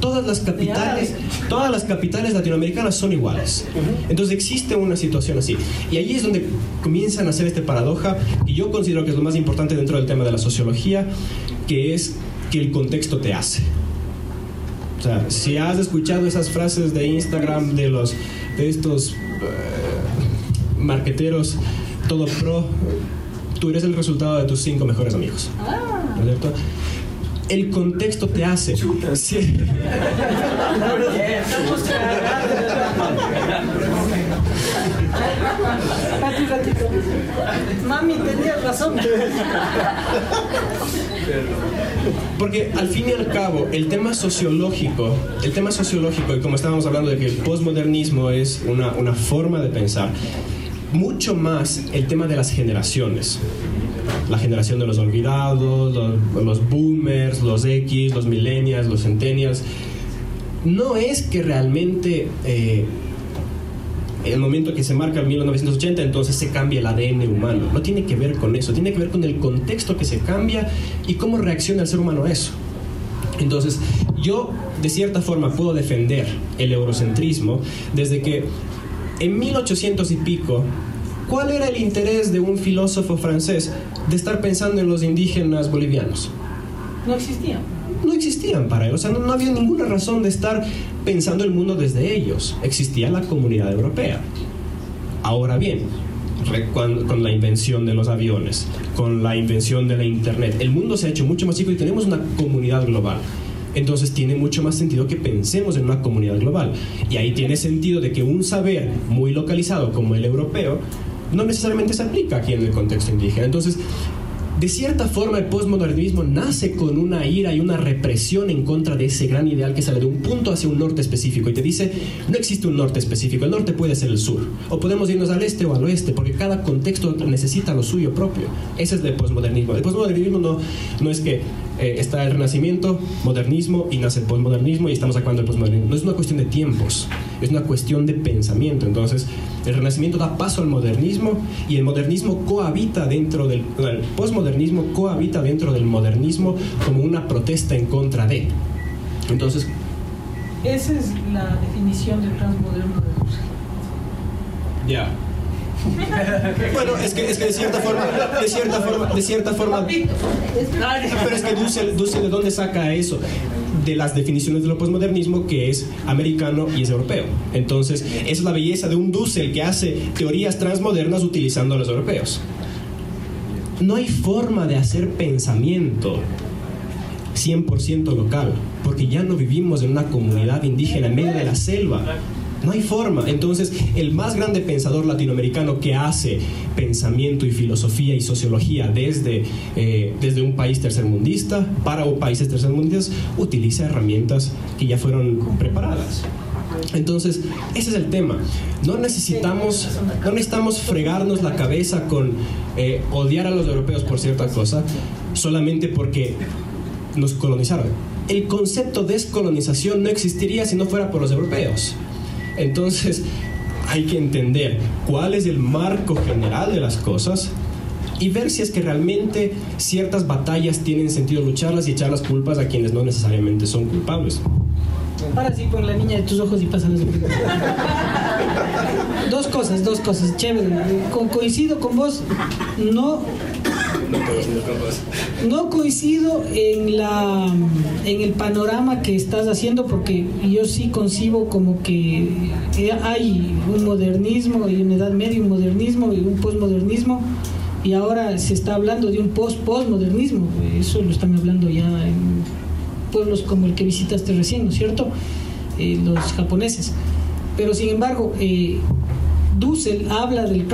Todas las capitales, todas las capitales latinoamericanas son iguales. Entonces existe una situación así. Y ahí es donde comienzan a hacer esta paradoja, y yo considero que es lo más importante dentro del tema de la sociología, que es que el contexto te hace. O sea, si has escuchado esas frases de Instagram de los de estos eh, marqueteros todo pro, tú eres el resultado de tus cinco mejores amigos. ¿No es cierto? El contexto te hace. Sí. Mami, tenías razón. Porque al fin y al cabo, el tema sociológico, el tema sociológico, y como estábamos hablando de que el posmodernismo es una, una forma de pensar, mucho más el tema de las generaciones. La generación de los olvidados, los, boomers, los X, los millennials, los centennials. No es que realmente eh, el momento que se marca el 1980, entonces se cambia el ADN humano. No tiene que ver con eso, tiene que ver con el contexto que se cambia y cómo reacciona el ser humano a eso. Entonces, yo de cierta forma puedo defender el eurocentrismo desde que en 1800 y pico, ¿cuál era el interés de un filósofo francés de estar pensando en los indígenas bolivianos? No existía. no existían para él. O sea, no, no había ninguna razón de estar pensando el mundo desde ellos. Existía la comunidad europea. Ahora bien, con la invención de los aviones, con la invención de la Internet, el mundo se ha hecho mucho más chico y tenemos una comunidad global. Entonces tiene mucho más sentido que pensemos en una comunidad global. Y ahí tiene sentido de que un saber muy localizado como el europeo no necesariamente se aplica aquí en el contexto indígena. Entonces, de cierta forma el postmodernismo nace con una ira y una represión en contra de ese gran ideal que sale de un punto hacia un norte específico y te dice, no existe un norte específico, el norte puede ser el sur, o podemos irnos al este o al oeste, porque cada contexto necesita lo suyo propio. Ese es el postmodernismo. El postmodernismo no, no es que eh, está el renacimiento, modernismo y nace el postmodernismo y estamos acabando el postmodernismo. No es una cuestión de tiempos, es una cuestión de pensamiento. Entonces, el renacimiento da paso al modernismo y el modernismo cohabita dentro del el postmodernismo cohabita dentro del modernismo como una protesta en contra de. Entonces, Esa es la definición de transmoderno de ya. Bueno, es que, es que de cierta forma, de cierta forma, de cierta forma, pero es que Dussel, Dussel, ¿de dónde saca eso? De las definiciones del posmodernismo que es americano y es europeo. Entonces, esa es la belleza de un Dussel que hace teorías transmodernas utilizando a los europeos. No hay forma de hacer pensamiento 100% local, porque ya no vivimos en una comunidad indígena en medio de la selva. No hay forma. Entonces, el más grande pensador latinoamericano que hace pensamiento y filosofía y sociología desde, eh, desde un país tercermundista para países tercermundistas utiliza herramientas que ya fueron preparadas. Entonces, ese es el tema. No necesitamos, no necesitamos fregarnos la cabeza con eh, odiar a los europeos por cierta cosa, solamente porque nos colonizaron. El concepto de descolonización no existiría si no fuera por los europeos. Entonces, hay que entender cuál es el marco general de las cosas y ver si es que realmente ciertas batallas tienen sentido lucharlas y echar las culpas a quienes no necesariamente son culpables. Ahora sí, pon la niña de tus ojos y pásales. dos cosas, dos cosas, chévere. Co- coincido con vos, no, no coincido en la en el panorama que estás haciendo porque yo sí concibo como que eh, hay un modernismo y una edad media, un modernismo y un postmodernismo y ahora se está hablando de un post-postmodernismo. Eso lo están hablando ya en pueblos como el que visitaste recién, ¿no es cierto? Eh, los japoneses. Pero sin embargo, eh, Dussel habla de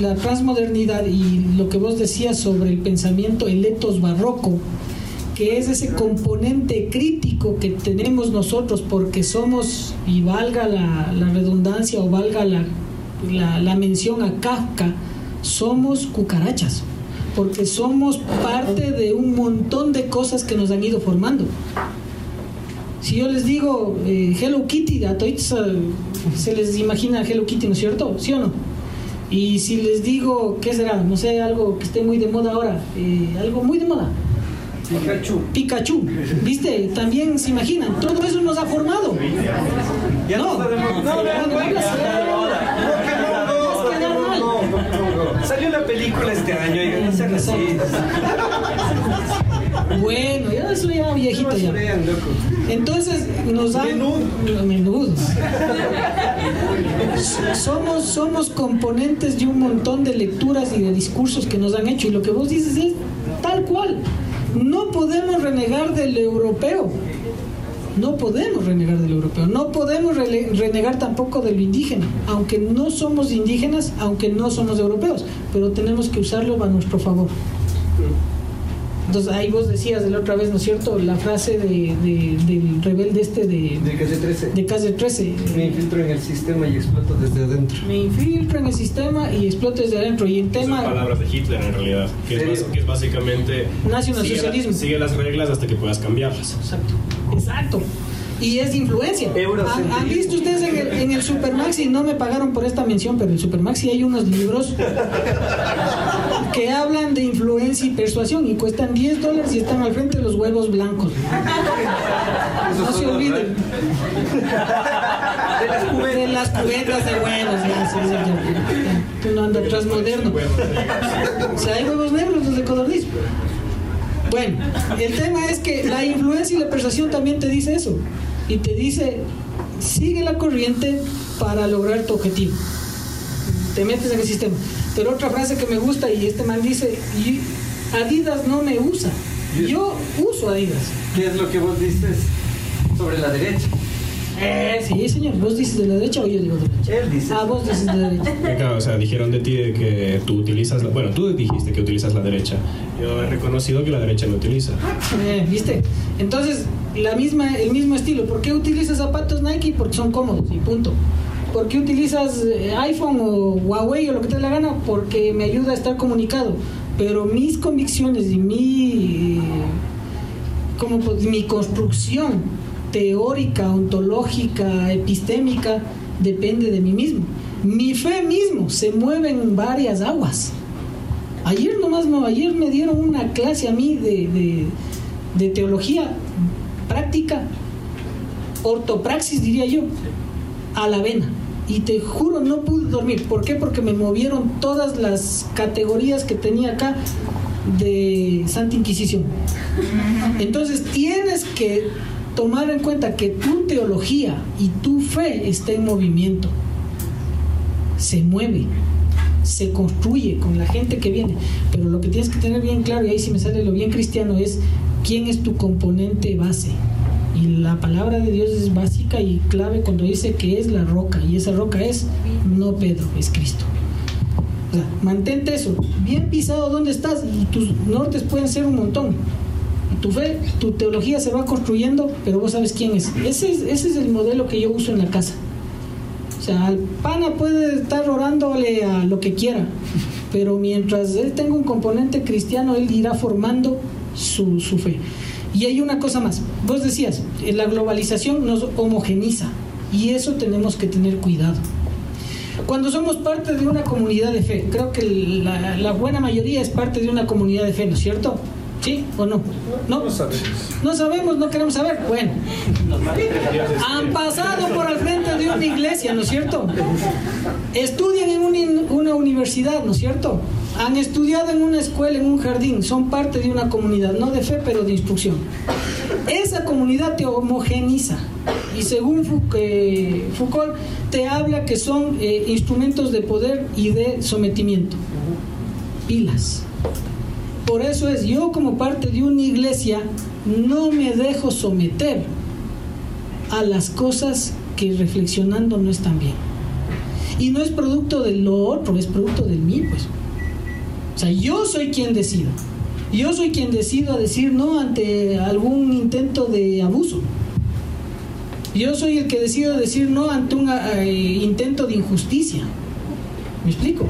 la transmodernidad y lo que vos decías sobre el pensamiento, el etos barroco, que es ese componente crítico que tenemos nosotros porque somos, y valga la, la redundancia o valga la, la, la mención a Kafka, somos cucarachas porque somos parte de un montón de cosas que nos han ido formando. Si yo les digo eh, Hello Kitty, a todos eh, se les imagina Hello Kitty, ¿no es cierto? ¿Sí o no? Y si les digo, ¿qué será? No sé, algo que esté muy de moda ahora, eh, algo muy de moda. Pikachu. Pikachu. ¿Viste? También se imaginan. Todo eso nos ha formado. Ya no. No, no, no. Salió la película este año, y no sean así. Bueno, ya soy ya viejito ya. Entonces nos dan Menudo. menudos. Somos, somos componentes de un montón de lecturas y de discursos que nos han hecho y lo que vos dices es tal cual. No podemos renegar del europeo. No podemos renegar del europeo. No podemos renegar tampoco de lo indígena. Aunque no somos indígenas, aunque no somos europeos. Pero tenemos que usarlo a nuestro favor. Entonces ahí vos decías de la otra vez, ¿no es cierto? La frase de, de- del rebelde este de, De calle 13. de Calle 13. Me infiltro en el sistema y exploto desde adentro. Me infiltro en el sistema y exploto desde adentro. Y el Son tema palabras de Hitler en realidad, que es, que es básicamente Nacionalsocialismo. Sigue, la- sigue las reglas hasta que puedas cambiarlas. Exacto. Exacto. Y es de influencia. ¿Han, han visto ustedes en el, en el Supermaxi? No me pagaron por esta mención, pero en el Supermaxi hay unos libros que hablan de influencia y persuasión y cuestan 10 dólares y están al frente de los huevos blancos. No se olviden. De las De cubetas. las cubetas de huevos, ya, sí, sí, ya. Tú no andas atrás moderno. O sea, hay huevos negros los de codorniz. Bueno, el tema es que la influencia y la persuasión también te dice eso. Y te dice, sigue la corriente para lograr tu objetivo. Te metes en el sistema. Pero otra frase que me gusta y este man dice, "Y Adidas no me usa. Yo uso Adidas. ¿Qué es lo que vos dices sobre la derecha? Eh, sí, señor. ¿Vos dices de la derecha o yo digo de la derecha? Él dice. Ah, vos dices de la derecha. Claro, o sea, dijeron de ti de que tú utilizas, la, bueno, tú dijiste que utilizas la derecha. Yo he reconocido que la derecha me utiliza. Eh, ¿Viste? Entonces, la misma, el mismo estilo. ¿Por qué utilizas zapatos Nike? Porque son cómodos y punto. ¿Por qué utilizas eh, iPhone o Huawei o lo que te dé la gana? Porque me ayuda a estar comunicado. Pero mis convicciones y mi, eh, como pues, mi construcción teórica, ontológica, epistémica, depende de mí mismo. Mi fe mismo se mueve en varias aguas. Ayer nomás, no, ayer me dieron una clase a mí de teología práctica, ortopraxis diría yo, a la vena. Y te juro, no pude dormir. ¿Por qué? Porque me movieron todas las categorías que tenía acá de Santa Inquisición. Entonces tienes que tomar en cuenta que tu teología y tu fe está en movimiento. Se mueve, se construye con la gente que viene. Pero lo que tienes que tener bien claro, y ahí sí me sale lo bien cristiano, es quién es tu componente base. Y la palabra de Dios es básica y clave cuando dice que es la roca. Y esa roca es no Pedro, es Cristo. Mantente eso. Bien pisado donde estás tus nortes pueden ser un montón. Tu fe, tu teología se va construyendo, pero vos sabes quién es. Ese es, ese es el modelo que yo uso en la casa. O sea, al pana puede estar orándole a lo que quiera, pero mientras él tenga un componente cristiano, él irá formando su, su fe. Y hay una cosa más. Vos decías, eh, la globalización nos homogeniza y eso tenemos que tener cuidado. Cuando somos parte de una comunidad de fe, creo que la, la buena mayoría es parte de una comunidad de fe, ¿no es cierto? ¿Sí o no? ¿No? No sabemos. No sabemos, no queremos saber. Bueno, han pasado por al frente de una iglesia, ¿no es cierto? Estudian en una universidad, ¿no es cierto? Han estudiado en una escuela, en un jardín, son parte de una comunidad, no de fe, pero de instrucción. Esa comunidad te homogeniza y según eh, Foucault te habla que son eh, instrumentos de poder y de sometimiento. Pilas. Por eso es, yo como parte de una iglesia no me dejo someter a las cosas que reflexionando no están bien. Y no es producto de lo otro, es producto de mí, pues. O sea, yo soy quien decido. Yo soy quien decido decir no ante algún intento de abuso. Yo soy el que decido decir no ante un eh, intento de injusticia. ¿Me explico?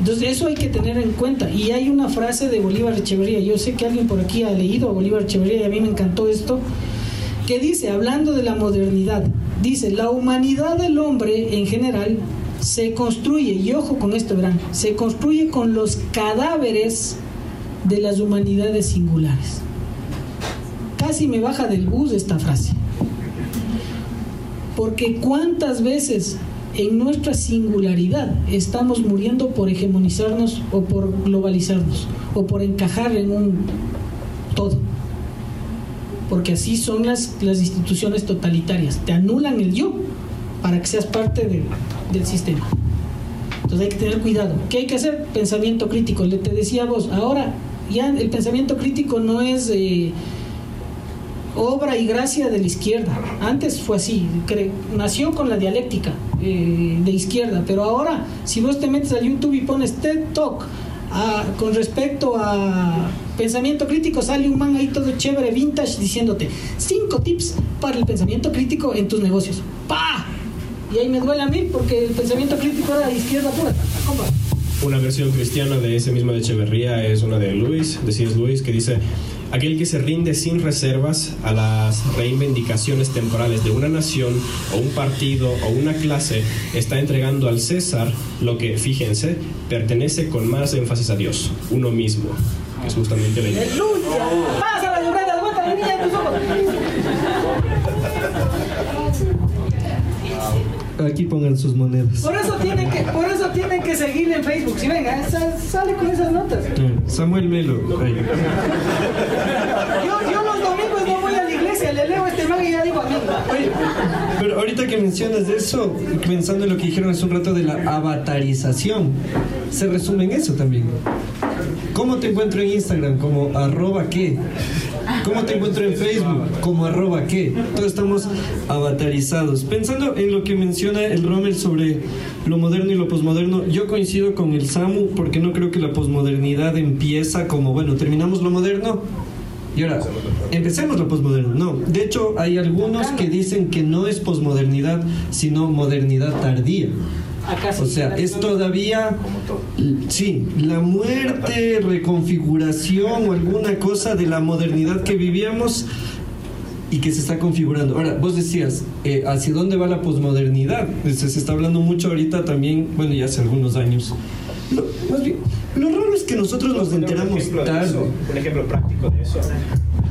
Entonces eso hay que tener en cuenta. Y hay una frase de Bolívar Echeverría, yo sé que alguien por aquí ha leído a Bolívar Echeverría y a mí me encantó esto, que dice, hablando de la modernidad, dice, la humanidad del hombre en general se construye, y ojo con esto, verán, se construye con los cadáveres de las humanidades singulares. Casi me baja del bus esta frase. Porque cuántas veces en nuestra singularidad estamos muriendo por hegemonizarnos o por globalizarnos o por encajar en un todo. Porque así son las, las instituciones totalitarias. Te anulan el yo para que seas parte de- del sistema. Entonces hay que tener cuidado. ¿Qué hay que hacer? Pensamiento crítico. Le te decía vos, ahora ya el pensamiento crítico no es eh, obra y gracia de la izquierda. Antes fue así, nació con la dialéctica eh, de izquierda, pero ahora si vos te metes a YouTube y pones TED Talk con respecto a pensamiento crítico, sale un man ahí todo chévere, vintage, diciéndote cinco tips para el pensamiento crítico en tus negocios. ¡Pa! Y ahí me duele a mí porque el pensamiento crítico era de izquierda pura. Compa. Una versión cristiana de ese mismo de Echeverría es una de Luis, de C.S. Luis, que dice, aquel que se rinde sin reservas a las reivindicaciones temporales de una nación o un partido o una clase está entregando al César lo que, fíjense, pertenece con más énfasis a Dios, uno mismo, que es justamente la idea. ¡Aleluya! ¡Pasa la! ¡Aguanta la niña tus ojos! Aquí pongan sus monedas. Por eso tienen que, por eso tienen que seguirle en Facebook. Si venga, sa- sale con esas notas. Samuel Melo. Yo, yo los domingos no voy a la iglesia, le leo este mago y ya digo amén. Oye, pero ahorita que mencionas eso, pensando en lo que dijeron hace un rato de la avatarización, se resume en eso también. ¿Cómo te encuentro en Instagram? Como arroba qué. ¿Cómo te encuentro en Facebook? Como arroba qué. Todos estamos avatarizados. Pensando en lo que menciona el Rommel sobre lo moderno y lo posmoderno, yo coincido con el Samu porque no creo que la posmodernidad empieza como, bueno, terminamos lo moderno, y ahora, empecemos la posmodernidad. No, de hecho hay algunos que dicen que no es posmodernidad, sino modernidad tardía. Acá sí. O sea, es todavía, sí, la muerte, reconfiguración o alguna cosa de la modernidad que vivíamos y que se está configurando. Ahora, vos decías, eh, ¿hacia dónde va la posmodernidad? Se, se está hablando mucho ahorita también, bueno, ya hace algunos años. Lo, más bien, lo raro es que nosotros nos Un enteramos de tarde. eso, Un ejemplo práctico de eso.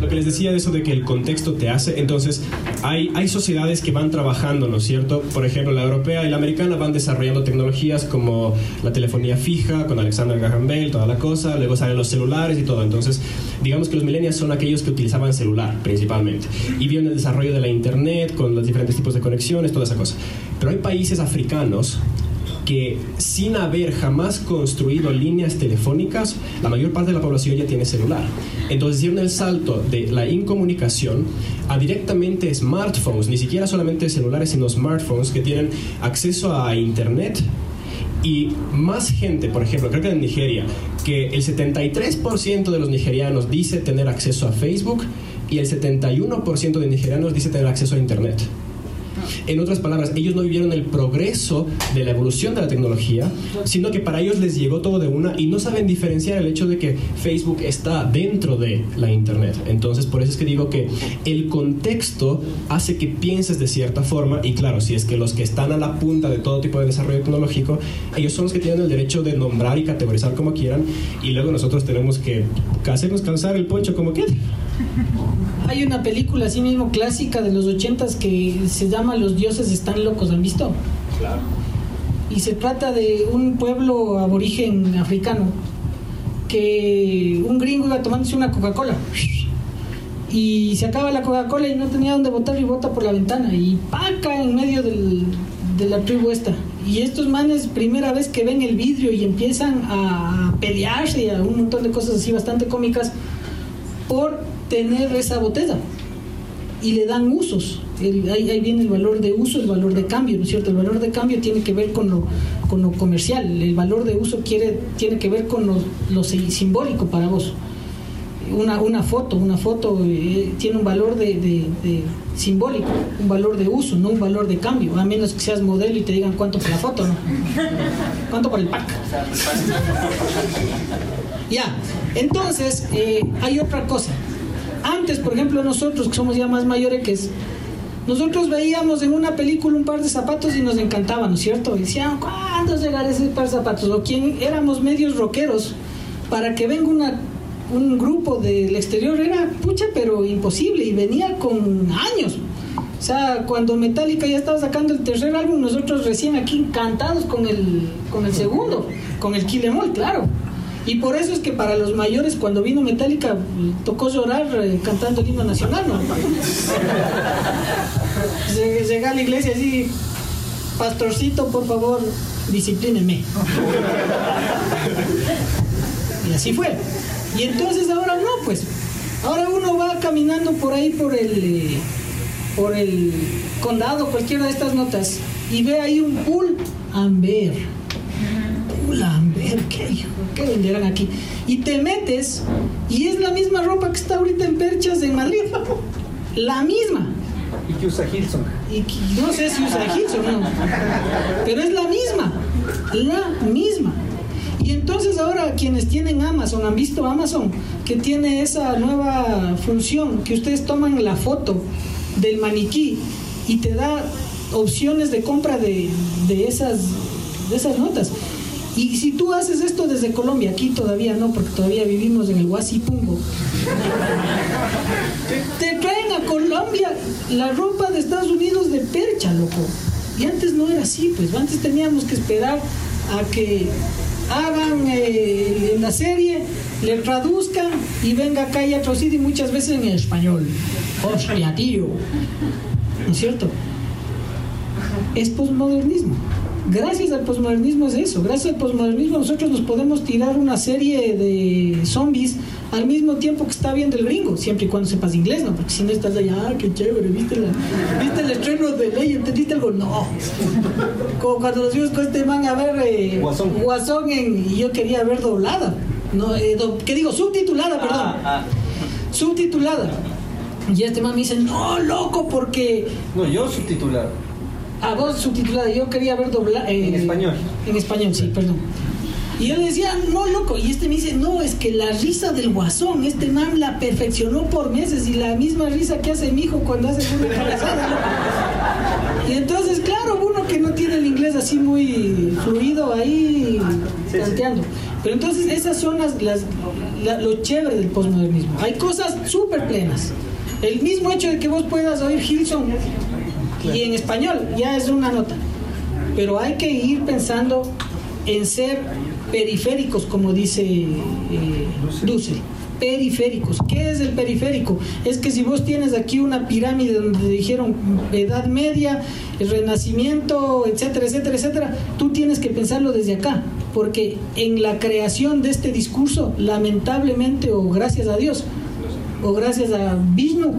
Lo que les decía de eso de que el contexto te hace, entonces hay, hay sociedades que van trabajando, ¿no es cierto? Por ejemplo, la europea y la americana van desarrollando tecnologías como la telefonía fija, con Alexander Graham Bell, toda la cosa, luego salen los celulares y todo. Entonces, digamos que los millennials son aquellos que utilizaban celular principalmente y vieron el desarrollo de la internet con los diferentes tipos de conexiones, toda esa cosa. Pero hay países africanos que sin haber jamás construido líneas telefónicas, la mayor parte de la población ya tiene celular. Entonces hicieron el salto de la incomunicación a directamente smartphones, ni siquiera solamente celulares, sino smartphones que tienen acceso a internet y más gente, por ejemplo, creo que en Nigeria, que el 73% de los nigerianos dice tener acceso a Facebook y el 71% de nigerianos dice tener acceso a internet. En otras palabras, ellos no vivieron el progreso de la evolución de la tecnología, sino que para ellos les llegó todo de una y no saben diferenciar el hecho de que Facebook está dentro de la Internet. Entonces, por eso es que digo que el contexto hace que pienses de cierta forma y claro, si es que los que están a la punta de todo tipo de desarrollo tecnológico, ellos son los que tienen el derecho de nombrar y categorizar como quieran y luego nosotros tenemos que hacernos calzar el poncho como quieran. Hay una película así mismo clásica de los ochentas que se llama Los dioses están locos, ¿han visto? Claro. Y se trata de un pueblo aborigen africano que un gringo iba tomándose una Coca-Cola y se acaba la Coca-Cola y no tenía dónde botar y bota por la ventana y paca en medio del- de la tribu esta. Y estos manes, primera vez que ven el vidrio y empiezan a pelearse y a un montón de cosas así bastante cómicas por tener esa botella y le dan usos. El- ahí, ahí viene el valor de uso, el valor de cambio, ¿no cierto? El valor de cambio tiene que ver con lo, con lo comercial, el valor de uso quiere, tiene que ver con lo, lo si- simbólico para vos. Una, una foto, una foto eh, tiene un valor de, de- de simbólico, un valor de uso, no un valor de cambio, a menos que seas modelo y te digan cuánto por la foto, ¿no? ¿Cuánto por el pack? Ya, entonces, eh, hay otra cosa. Por ejemplo, nosotros que somos ya más mayores, que Nosotros veíamos en una película un par de zapatos y nos encantaba, ¿no es cierto? Y decían, ¿cuándo llegará ese par de zapatos? O quien éramos medios rockeros, para que venga una, un grupo del exterior era pucha, pero imposible y venía con años. O sea, cuando Metallica ya estaba sacando el tercer álbum, nosotros recién aquí encantados con el, con el segundo, con el Kill Em All, claro. Y por eso es que para los mayores, cuando vino Metallica, tocó llorar eh, cantando el himno nacional, ¿no? Llega a la iglesia así, pastorcito, por favor, disciplíneme. Y así fue. Y entonces ahora no, pues. Ahora uno va caminando por ahí, por el, eh, por el condado, cualquiera de estas notas, y ve ahí un Bull Amber. Bull Amber, ¿qué, hijo? ¿Qué venderán aquí? Y te metes, y es la misma ropa que está ahorita en Perchas en Madrid. La misma. Y que usa Hilson. Y que- no sé si usa Hilson o no. Pero es la misma. La misma. Y entonces ahora quienes tienen Amazon, han visto Amazon, que tiene esa nueva función, que ustedes toman la foto del maniquí y te da opciones de compra de, de esas, de esas notas. Y si tú haces esto desde Colombia, aquí todavía no, porque todavía vivimos en el Huasipungo, te traen a Colombia la ropa de Estados Unidos de percha, loco. Y antes no era así, pues antes teníamos que esperar a que hagan eh, en la serie, le traduzcan y venga acá y atrocide y muchas veces en español. Hostia, tío. ¿No es cierto? Es posmodernismo. Gracias al posmodernismo es eso. Gracias al posmodernismo nosotros nos podemos tirar una serie de zombies al mismo tiempo que está viendo el gringo, siempre y cuando sepas inglés, ¿no? Porque si no estás allá, ah, qué chévere, ¿viste, la, ¿viste el estreno de ley? ¿Entendiste algo? No. Como cuando nos fuimos con este man a ver eh, Guasón. Guasón en- y yo quería ver doblada. No, eh, do- ¿Qué digo? Subtitulada, perdón Ah, ah. subtitulada. Y este man me dice, no, loco, porque No, yo subtitular. A vos subtitulada, yo quería ver doblada. En español. En español, sí, perdón. Y yo le decía, no, loco. Y este me dice, no, es que la risa del guasón, este man la perfeccionó por meses y la misma risa que hace mi hijo cuando hace una cabezada. Y entonces, claro, uno que no tiene el inglés así muy fluido ahí Sí. Pero entonces esas son las, las- la- lo chévere del posmodernismo. Hay cosas súper plenas. El mismo hecho de que vos puedas oír Hilson y en español ya es una nota. Pero hay que ir pensando en ser periféricos, como dice eh, Dussel. Periféricos. ¿Qué es el periférico? Es que si vos tienes aquí una pirámide donde dijeron Edad Media, el Renacimiento, etcétera, etcétera, etcétera, tú tienes que pensarlo desde acá. Porque en la creación de este discurso, lamentablemente o gracias a Dios, o gracias a Vishnu,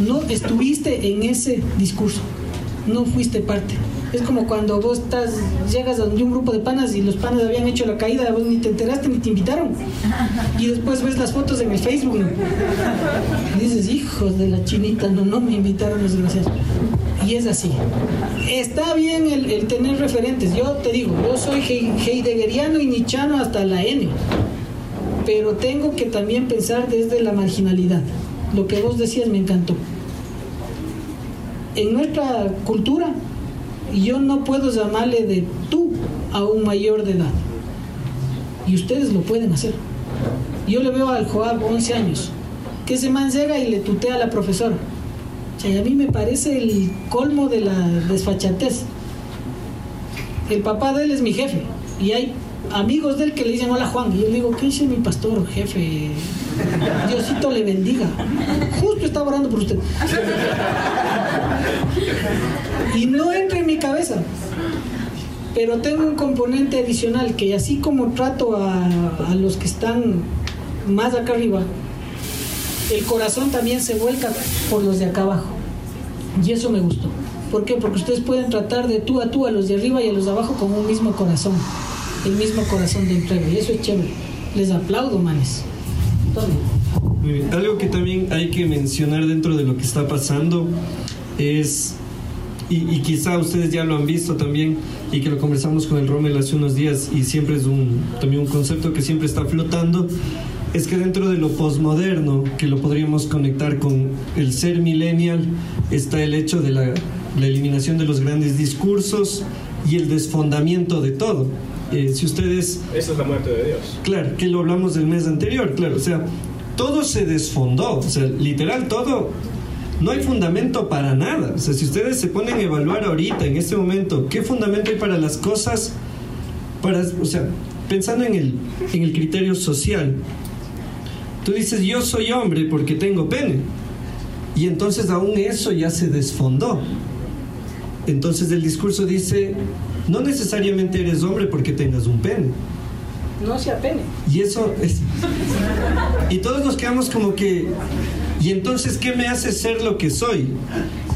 no estuviste en ese discurso, no fuiste parte. Es como cuando vos estás, llegas a donde un grupo de panas y los panas habían hecho la caída, vos ni te enteraste ni te invitaron. Y después ves las fotos en el Facebook. Y dices, hijos de la chinita, no, no me invitaron los desgraciados. Y es así. Está bien el, tener referentes. Yo te digo, yo soy hei- heideggeriano y nichano hasta la N pero tengo que también pensar desde la marginalidad. Lo que vos decías me encantó. En nuestra cultura, yo no puedo llamarle de tú a un mayor de edad. Y ustedes lo pueden hacer. Yo le veo al Joab 11 años, que ese man llega y le tutea a la profesora. O sea, a mí me parece el colmo de la desfachatez. El papá de él es mi jefe y hay amigos de él que le dicen hola Juan y yo le digo ¿qué dice mi pastor jefe? Diosito le bendiga justo estaba orando por usted. Y no entra en mi cabeza. Pero tengo un componente adicional que así como trato a, los que están más acá arriba el corazón también se vuelca por los de acá abajo. Y eso me gustó. ¿por qué? porque ustedes pueden tratar de tú a tú a los de arriba y a los de abajo con un mismo corazón el mismo corazón de entrega y eso es chévere les aplaudo manes. Muy bien. Algo que también hay que mencionar dentro de lo que está pasando es, y, y quizá ustedes ya lo han visto también, y que lo conversamos con el Rommel hace unos días, y siempre es un, también un concepto que siempre está flotando, es que dentro de lo posmoderno, que lo podríamos conectar con el ser millennial, está el hecho de la, la eliminación de los grandes discursos y el desfondamiento de todo. Eh, si ustedes Esa es la muerte de Dios. Claro, que lo hablamos del mes anterior, claro, o sea, todo se desfondó, o sea, literal todo, no hay fundamento para nada, o sea, si ustedes se ponen a evaluar ahorita, en este momento, ¿qué fundamento hay para las cosas? Para, o sea, pensando en el, en el criterio social, tú dices, yo soy hombre porque tengo pene, y entonces aún eso ya se desfondó. Entonces el discurso dice, no necesariamente eres hombre porque tengas un pene. No se apene. Y eso es... Y todos nos quedamos como que... ¿Y entonces qué me hace ser lo que soy?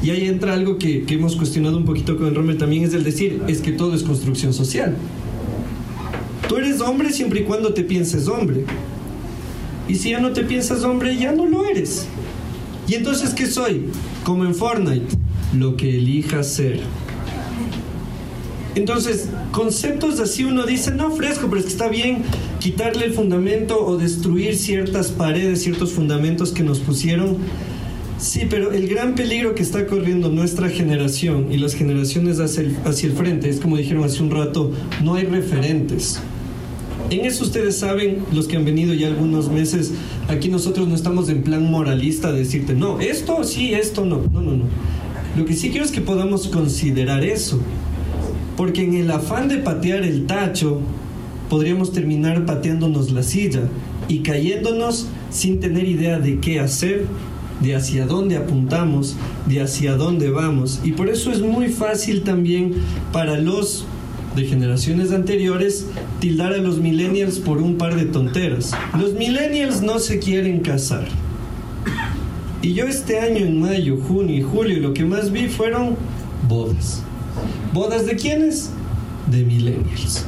Y ahí entra algo que, que hemos cuestionado un poquito con el Rommel también, es el decir, es que todo es construcción social. Tú eres hombre siempre y cuando te pienses hombre. Y si ya no te piensas hombre, ya no lo eres. ¿Y entonces qué soy? Como en Fortnite, lo que elijas ser. Entonces, conceptos así uno dice, no, fresco, pero es que está bien quitarle el fundamento o destruir ciertas paredes, ciertos fundamentos que nos pusieron. Sí, pero el gran peligro que está corriendo nuestra generación y las generaciones hacia el, hacia el frente es como dijeron hace un rato, no hay referentes. En eso ustedes saben, los que han venido ya algunos meses, aquí nosotros no estamos en plan moralista de decirte, no, esto sí, esto no, no, no, no. Lo que sí quiero es que podamos considerar eso. Porque en el afán de patear el tacho, podríamos terminar pateándonos la silla y cayéndonos sin tener idea de qué hacer, de hacia dónde apuntamos, de hacia dónde vamos. Y por eso es muy fácil también para los de generaciones anteriores tildar a los millennials por un par de tonteras. Los millennials no se quieren casar. Y yo este año en mayo, junio y julio lo que más vi fueron bodas. ¿Bodas de quiénes? De millennials.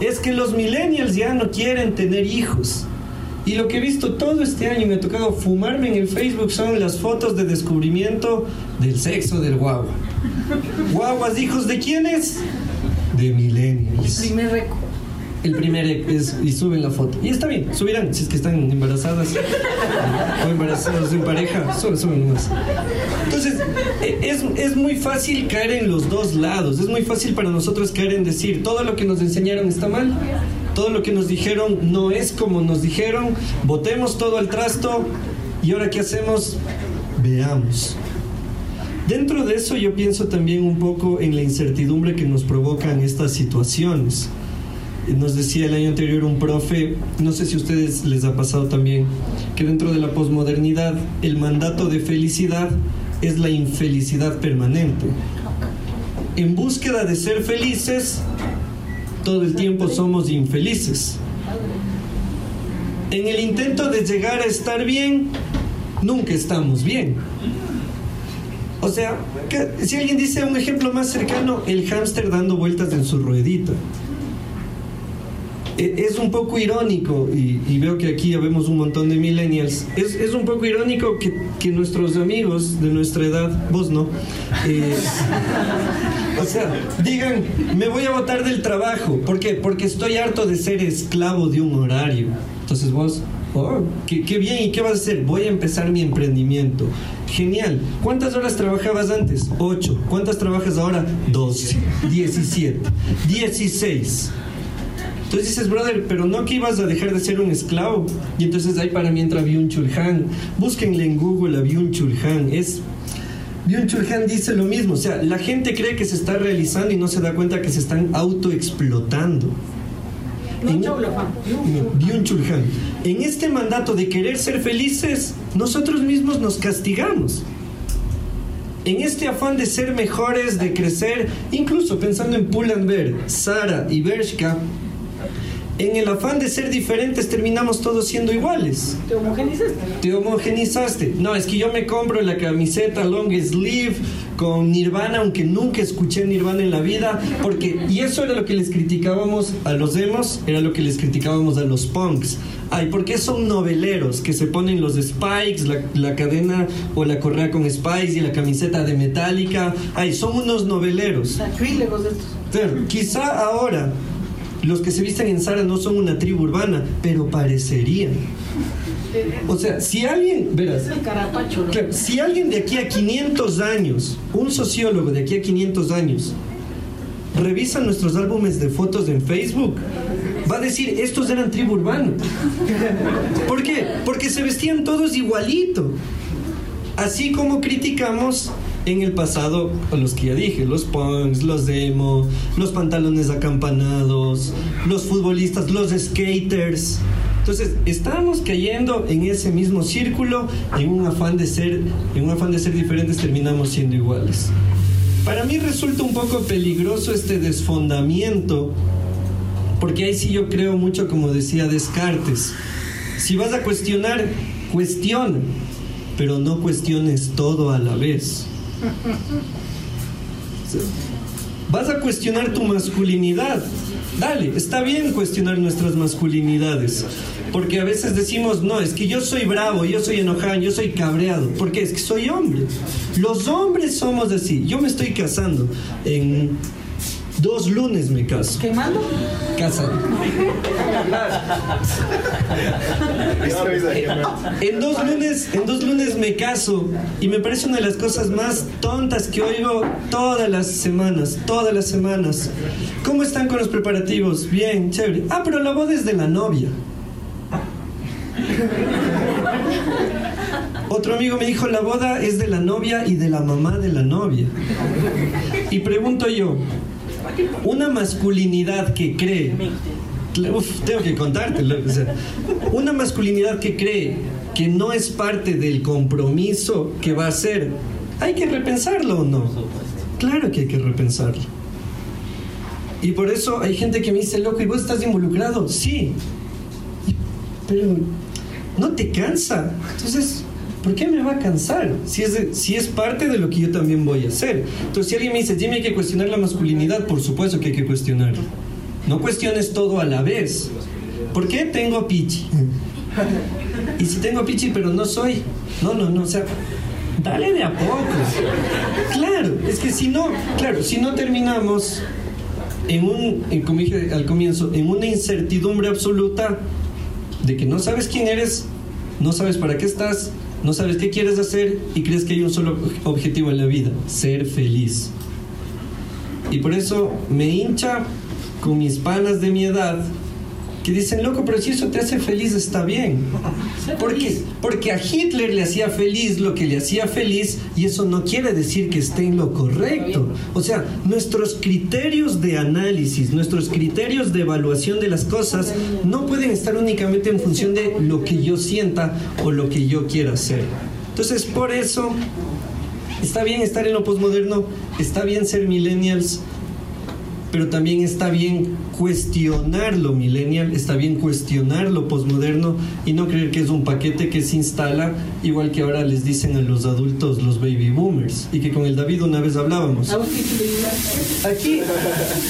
Es que los millennials ya no quieren tener hijos. Y lo que he visto todo este año me ha tocado fumarme en el Facebook son las fotos de descubrimiento del sexo del guagua. ¿Guaguas hijos de quiénes? De millennials. Primer récord. El primer es, y suben la foto. Y está bien, subirán si es que están embarazadas o embarazados en pareja, suben, suben nomás. Entonces, e- es, es muy fácil caer en los dos lados. Es muy fácil para nosotros caer en decir, todo lo que nos enseñaron está mal, todo lo que nos dijeron no es como nos dijeron, botemos todo al trasto y ahora qué hacemos, veamos. Dentro de eso yo pienso también un poco en la incertidumbre que nos provocan estas situaciones. Nos decía el año anterior un profe, no sé si a ustedes les ha pasado también, que dentro de la posmodernidad el mandato de felicidad es la infelicidad permanente. En búsqueda de ser felices, todo el tiempo somos infelices. En el intento de llegar a estar bien, nunca estamos bien. O sea, si alguien dice un ejemplo más cercano, el hámster dando vueltas en su ruedita. E- Es un poco irónico, y, veo que aquí ya vemos un montón de millennials, es, es un poco irónico que, que nuestros amigos de nuestra edad, vos no, eh, o sea, digan, me voy a botar del trabajo. ¿Por qué? Porque estoy harto de ser esclavo de un horario. Entonces vos, oh, qué, qué bien, ¿y qué vas a hacer? Voy a empezar mi emprendimiento. Genial. ¿Cuántas horas trabajabas antes? Ocho. ¿Cuántas trabajas ahora? Doce. Diecisiete. Dieciséis. Entonces dices, brother, pero no que ibas a dejar de ser un esclavo. Y entonces ahí para mí entra Byung-Chul Han. Búsquenle en Google a Byung-Chul Han. Es Byung-Chul Han dice lo mismo, o sea, la gente cree que se está realizando y no se da cuenta que se están autoexplotando. No, En-. En este mandato de querer ser felices, nosotros mismos nos castigamos. En este afán de ser mejores, de crecer, incluso pensando en Pull&Bear, Sara y Bershka, en el afán de ser diferentes terminamos todos siendo iguales Te homogenizaste. te homogenizaste. No, es que yo me compro la camiseta long sleeve con Nirvana, aunque nunca escuché Nirvana en la vida, porque, y eso era lo que les criticábamos a los demos, era lo que les criticábamos a los punks. Ay, ¿por qué son noveleros que se ponen los spikes, la, la cadena o la correa con spikes y la camiseta de Metallica? Ay, son unos noveleros. Sacrílegos estos. Claro, quizá ahora los que se visten en Sara no son una tribu urbana, pero parecerían. O sea, si alguien, verás, si alguien de aquí a 500 años, un sociólogo de aquí a 500 años, revisa nuestros álbumes de fotos en Facebook, va a decir, estos eran tribu urbana. ¿Por qué? Porque se vestían todos igualito. Así como criticamos en el pasado a los que ya dije, los punks, los emo, los pantalones acampanados, los futbolistas, los skaters. Entonces, estamos cayendo en ese mismo círculo, en un afán de ser, en un afán de ser diferentes, terminamos siendo iguales. Para mí resulta un poco peligroso este desfondamiento, porque ahí sí yo creo mucho, como decía Descartes. Si vas a cuestionar, cuestiona, pero no cuestiones todo a la vez. Vas a cuestionar tu masculinidad. Dale, está bien cuestionar nuestras masculinidades. Porque a veces decimos, no, es que yo soy bravo, yo soy enojado, yo soy cabreado. Porque es que soy hombre. Los hombres somos así. Yo me estoy casando. En dos lunes me caso. ¿Quemando? Casado. En dos lunes, en dos lunes me caso y me parece una de las cosas más tontas que oigo todas las semanas, todas las semanas. ¿Cómo están con los preparativos? Bien, chévere. Ah, pero la boda es de la novia. Otro amigo me dijo, la boda es de la novia y de la mamá de la novia. Y pregunto yo, una masculinidad que cree, uf, tengo que contártelo, o sea, una masculinidad que cree que no es parte del compromiso que va a ser, ¿hay que repensarlo o no? Claro que hay que repensarlo. Y por eso hay gente que me dice, loco, ¿y vos estás involucrado? Sí. Pero no te cansa. Entonces, ¿por qué me va a cansar? Si es, si es parte de lo que yo también voy a hacer. Entonces, si alguien me dice, Jimmy, hay que cuestionar la masculinidad, por supuesto que hay que cuestionarlo. No cuestiones todo a la vez. ¿Por qué tengo pichi? Y si tengo pichi, pero no soy. No, no, no, o sea, dale de a poco. Claro, es que si no, claro, si no terminamos en un, en- como dije al comienzo, en una incertidumbre absoluta de que no sabes quién eres, no sabes para qué estás, no sabes qué quieres hacer y crees que hay un solo objetivo en la vida, ser feliz. Y por eso me hincha con mis panas de mi edad que dicen, loco, pero si eso te hace feliz está bien. ¿Por qué? Porque a Hitler le hacía feliz lo que le hacía feliz y eso no quiere decir que esté en lo correcto. O sea, nuestros criterios de análisis, nuestros criterios de evaluación de las cosas no pueden estar únicamente en función de lo que yo sienta o lo que yo quiera hacer. Entonces, por eso, está bien estar en lo posmoderno, está bien ser millennials, pero también está bien cuestionar lo millennial, está bien cuestionar lo posmoderno y no creer que es un paquete que se instala, igual que ahora les dicen a los adultos los baby boomers, y que con el David una vez hablábamos. Aquí,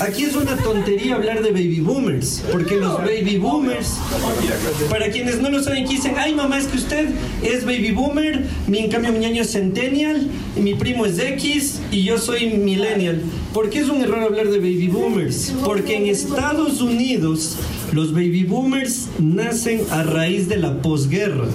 aquí es una tontería hablar de baby boomers, porque los baby boomers, para quienes no lo saben, dicen, ay mamá, es que usted es baby boomer, mi, en cambio mi ñaño es centennial, mi primo es X y yo soy millennial. ¿Por qué es un error hablar de baby boomers? Porque en Estados Unidos los baby boomers nacen a raíz de la posguerra.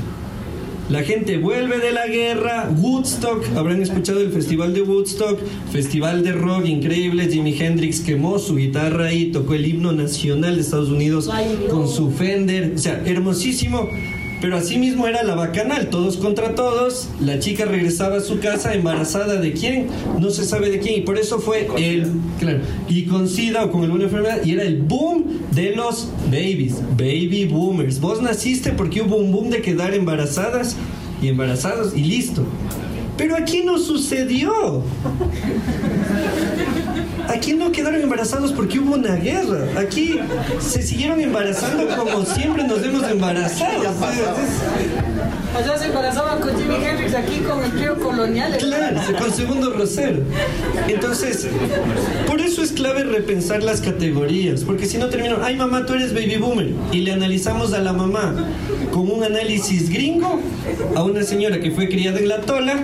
La gente vuelve de la guerra, Woodstock, habrán escuchado el festival de Woodstock, festival de rock increíble, Jimi Hendrix quemó su guitarra ahí, tocó el himno nacional de Estados Unidos con su Fender, o sea, hermosísimo, pero asimismo era la bacanal, todos contra todos, la chica regresaba a su casa embarazada de quién, no se sabe de quién, y por eso fue el, claro, y con SIDA o con alguna enfermedad, y era el boom de los babies, baby boomers. Vos naciste porque hubo un boom de quedar embarazadas y embarazados y listo. Pero aquí no sucedió. Aquí no quedaron embarazados porque hubo una guerra. Aquí se siguieron embarazando como siempre nos hemos embarazado. Allá se embarazaban con Jimi Hendrix, aquí con el trío colonial. Claro, con segundo rosero. Entonces, por eso es clave repensar las categorías, porque si no termino, ay mamá, tú eres baby boomer, y le analizamos a la mamá con un análisis gringo a una señora que fue criada en la tola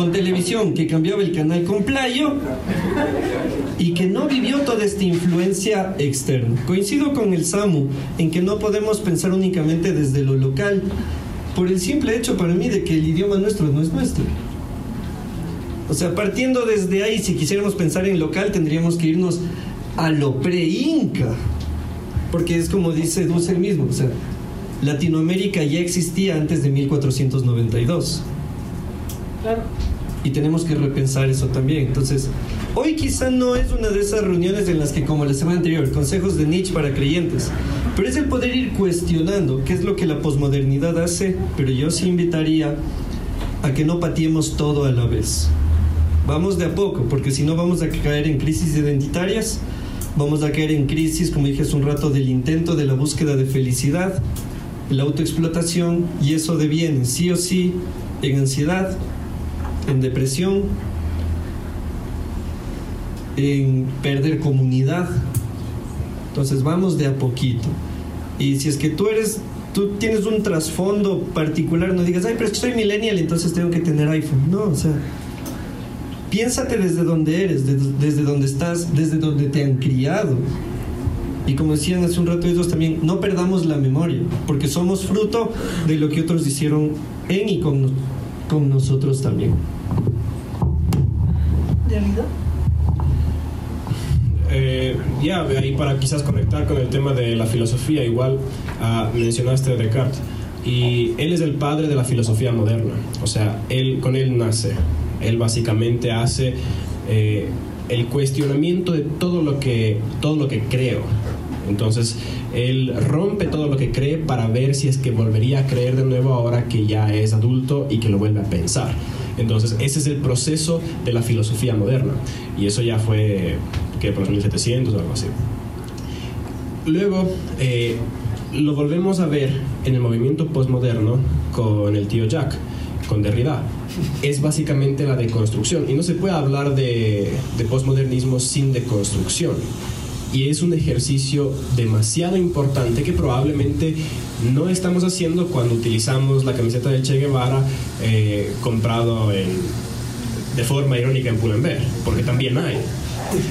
con televisión que cambiaba el canal con playo y que no vivió toda esta influencia externa. Coincido con el Samu en que no podemos pensar únicamente desde lo local, por el simple hecho para mí de que el idioma nuestro no es nuestro. O sea, partiendo desde ahí, si quisiéramos pensar en local, tendríamos que irnos a lo pre-inca. Porque es como dice Dulce mismo, o sea, Latinoamérica ya existía antes de 1492. Claro. Y tenemos que repensar eso también. Entonces, hoy quizá no es una de esas reuniones en las que, como la semana anterior, consejos de Nietzsche para creyentes, pero es el poder ir cuestionando qué es lo que la posmodernidad hace, pero yo sí invitaría a que no patiemos todo a la vez. Vamos de a poco, porque si no vamos a caer en crisis identitarias, vamos a caer en crisis, como dije hace un rato, del intento de la búsqueda de felicidad, la autoexplotación, y eso deviene sí o sí en ansiedad, en depresión, en perder comunidad. Entonces vamos de a poquito. Y si es que tú eres, tú tienes un trasfondo particular, no digas, ay, pero es que soy millennial, entonces tengo que tener iPhone. No, o sea, piénsate desde donde eres, desde, desde donde estás, desde donde te han criado. Y como decían hace un rato ellos también, no perdamos la memoria, porque somos fruto de lo que otros hicieron en y con, con nosotros también. ¿De vida? Eh, ya, ahí para quizás conectar con el tema de la filosofía, igual ah, mencionaste a Descartes. Y él es el padre de la filosofía moderna. O sea, él, con él nace. Él básicamente hace eh, el cuestionamiento de todo lo, que, todo lo que creo. Entonces, él rompe todo lo que cree para ver si es que volvería a creer de nuevo ahora que ya es adulto y que lo vuelve a pensar. Entonces, ese es el proceso de la filosofía moderna. Y eso ya fue, que por los 1700 o algo así. Luego, eh, lo volvemos a ver en el movimiento postmoderno con el tío Jack, con Derrida. Es básicamente la deconstrucción. Y no se puede hablar de, de postmodernismo sin deconstrucción. Y es un ejercicio demasiado importante que probablemente no estamos haciendo cuando utilizamos la camiseta de Che Guevara eh, comprado en, de forma irónica en Pull&Bear, porque también hay.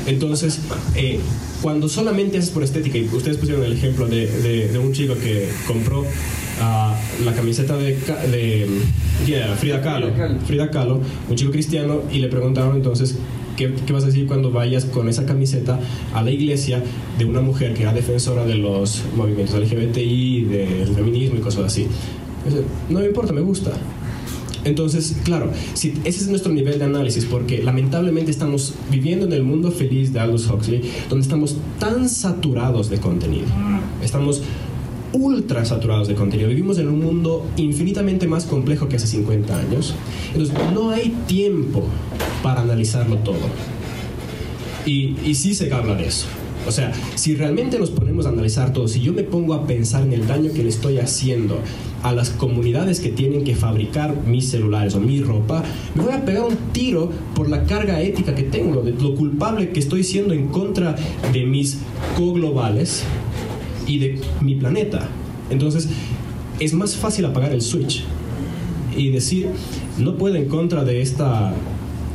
Entonces, eh, cuando solamente es por estética, y ustedes pusieron el ejemplo de, de, de un chico que compró ah, la camiseta de, de. Frida Kahlo, Frida Kahlo, un chico cristiano, y le preguntaron entonces, ¿qué, qué vas a decir cuando vayas con esa camiseta a la iglesia de una mujer que era defensora de los movimientos LGBTI, del feminismo y cosas así? No me importa, me gusta. Entonces, claro, si ese es nuestro nivel de análisis, porque lamentablemente estamos viviendo en el mundo feliz de Aldous Huxley, donde estamos tan saturados de contenido. Estamos ultra saturados de contenido. Vivimos en un mundo infinitamente más complejo que hace 50 años. Entonces, no hay tiempo para analizarlo todo. Y, y sí se habla de eso. O sea, si realmente nos ponemos a analizar todo, si yo me pongo a pensar en el daño que le estoy haciendo a las comunidades que tienen que fabricar mis celulares o mi ropa, me voy a pegar un tiro por la carga ética que tengo, de lo culpable que estoy siendo en contra de mis co-globales y de mi planeta. Entonces, es más fácil apagar el switch y decir, no puedo en contra de esta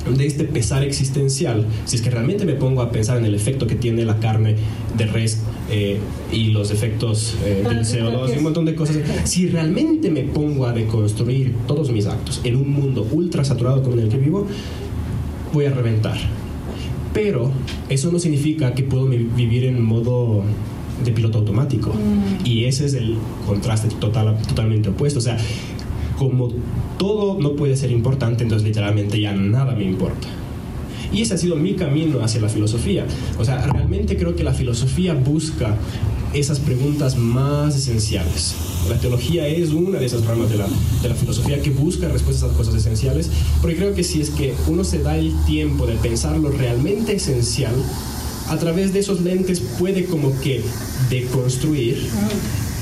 de este pesar existencial, si es que realmente me pongo a pensar en el efecto que tiene la carne de res eh, y los efectos eh, del CO2 y un montón de cosas, si realmente me pongo a deconstruir todos mis actos en un mundo ultra saturado como en el que vivo, voy a reventar. Pero eso no significa que puedo vivir en modo de piloto automático. Y ese es el contraste total, totalmente opuesto. O sea, como todo no puede ser importante, entonces literalmente ya nada me importa. Y ese ha sido mi camino hacia la filosofía. O sea, realmente creo que la filosofía busca esas preguntas más esenciales. La teología es una de esas ramas de la, de la filosofía que busca respuestas a cosas esenciales, porque creo que si es que uno se da el tiempo de pensar lo realmente esencial, a través de esos lentes puede como que deconstruir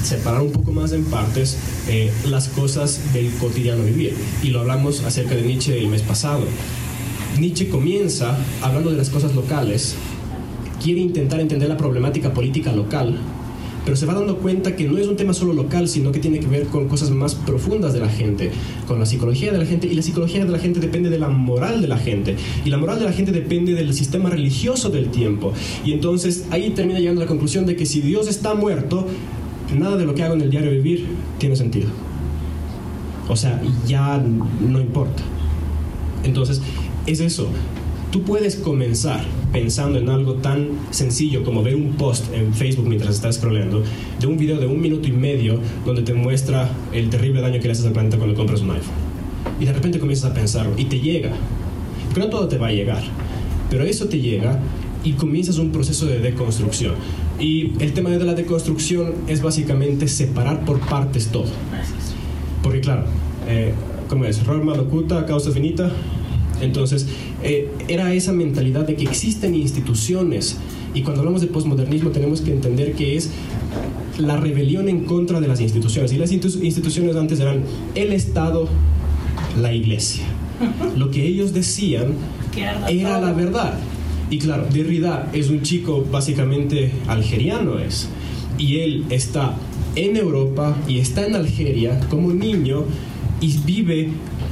separar un poco más en partes eh, las cosas del cotidiano vivir. Y lo hablamos acerca de Nietzsche el mes pasado. Nietzsche comienza hablando de las cosas locales, quiere intentar entender la problemática política local, pero se va dando cuenta que no es un tema solo local, sino que tiene que ver con cosas más profundas de la gente, con la psicología de la gente, y la psicología de la gente depende de la moral de la gente, y la moral de la gente depende del sistema religioso del tiempo. Y entonces ahí termina llegando a la conclusión de que si Dios está muerto, nada de lo que hago en el diario vivir tiene sentido. O sea, ya no importa. Entonces, es eso. Tú puedes comenzar pensando en algo tan sencillo como ver un post en Facebook mientras estás scrollando de un video de un minuto y medio donde te muestra el terrible daño que le haces al planeta cuando compras un iPhone. Y de repente comienzas a pensarlo y te llega. Porque no todo te va a llegar, pero eso te llega y comienzas un proceso de deconstrucción. Y el tema de la deconstrucción es básicamente separar por partes todo. Porque claro, eh, ¿cómo es? Roma locuta, causa finita. Entonces, eh, era esa mentalidad de que existen instituciones. Y cuando hablamos de posmodernismo tenemos que entender que es la rebelión en contra de las instituciones. Y las institu- instituciones antes eran el Estado, la iglesia. Lo que ellos decían era la verdad. Y claro, Derrida es un chico básicamente algeriano es. Y él está en Europa y está en Algeria como niño y vive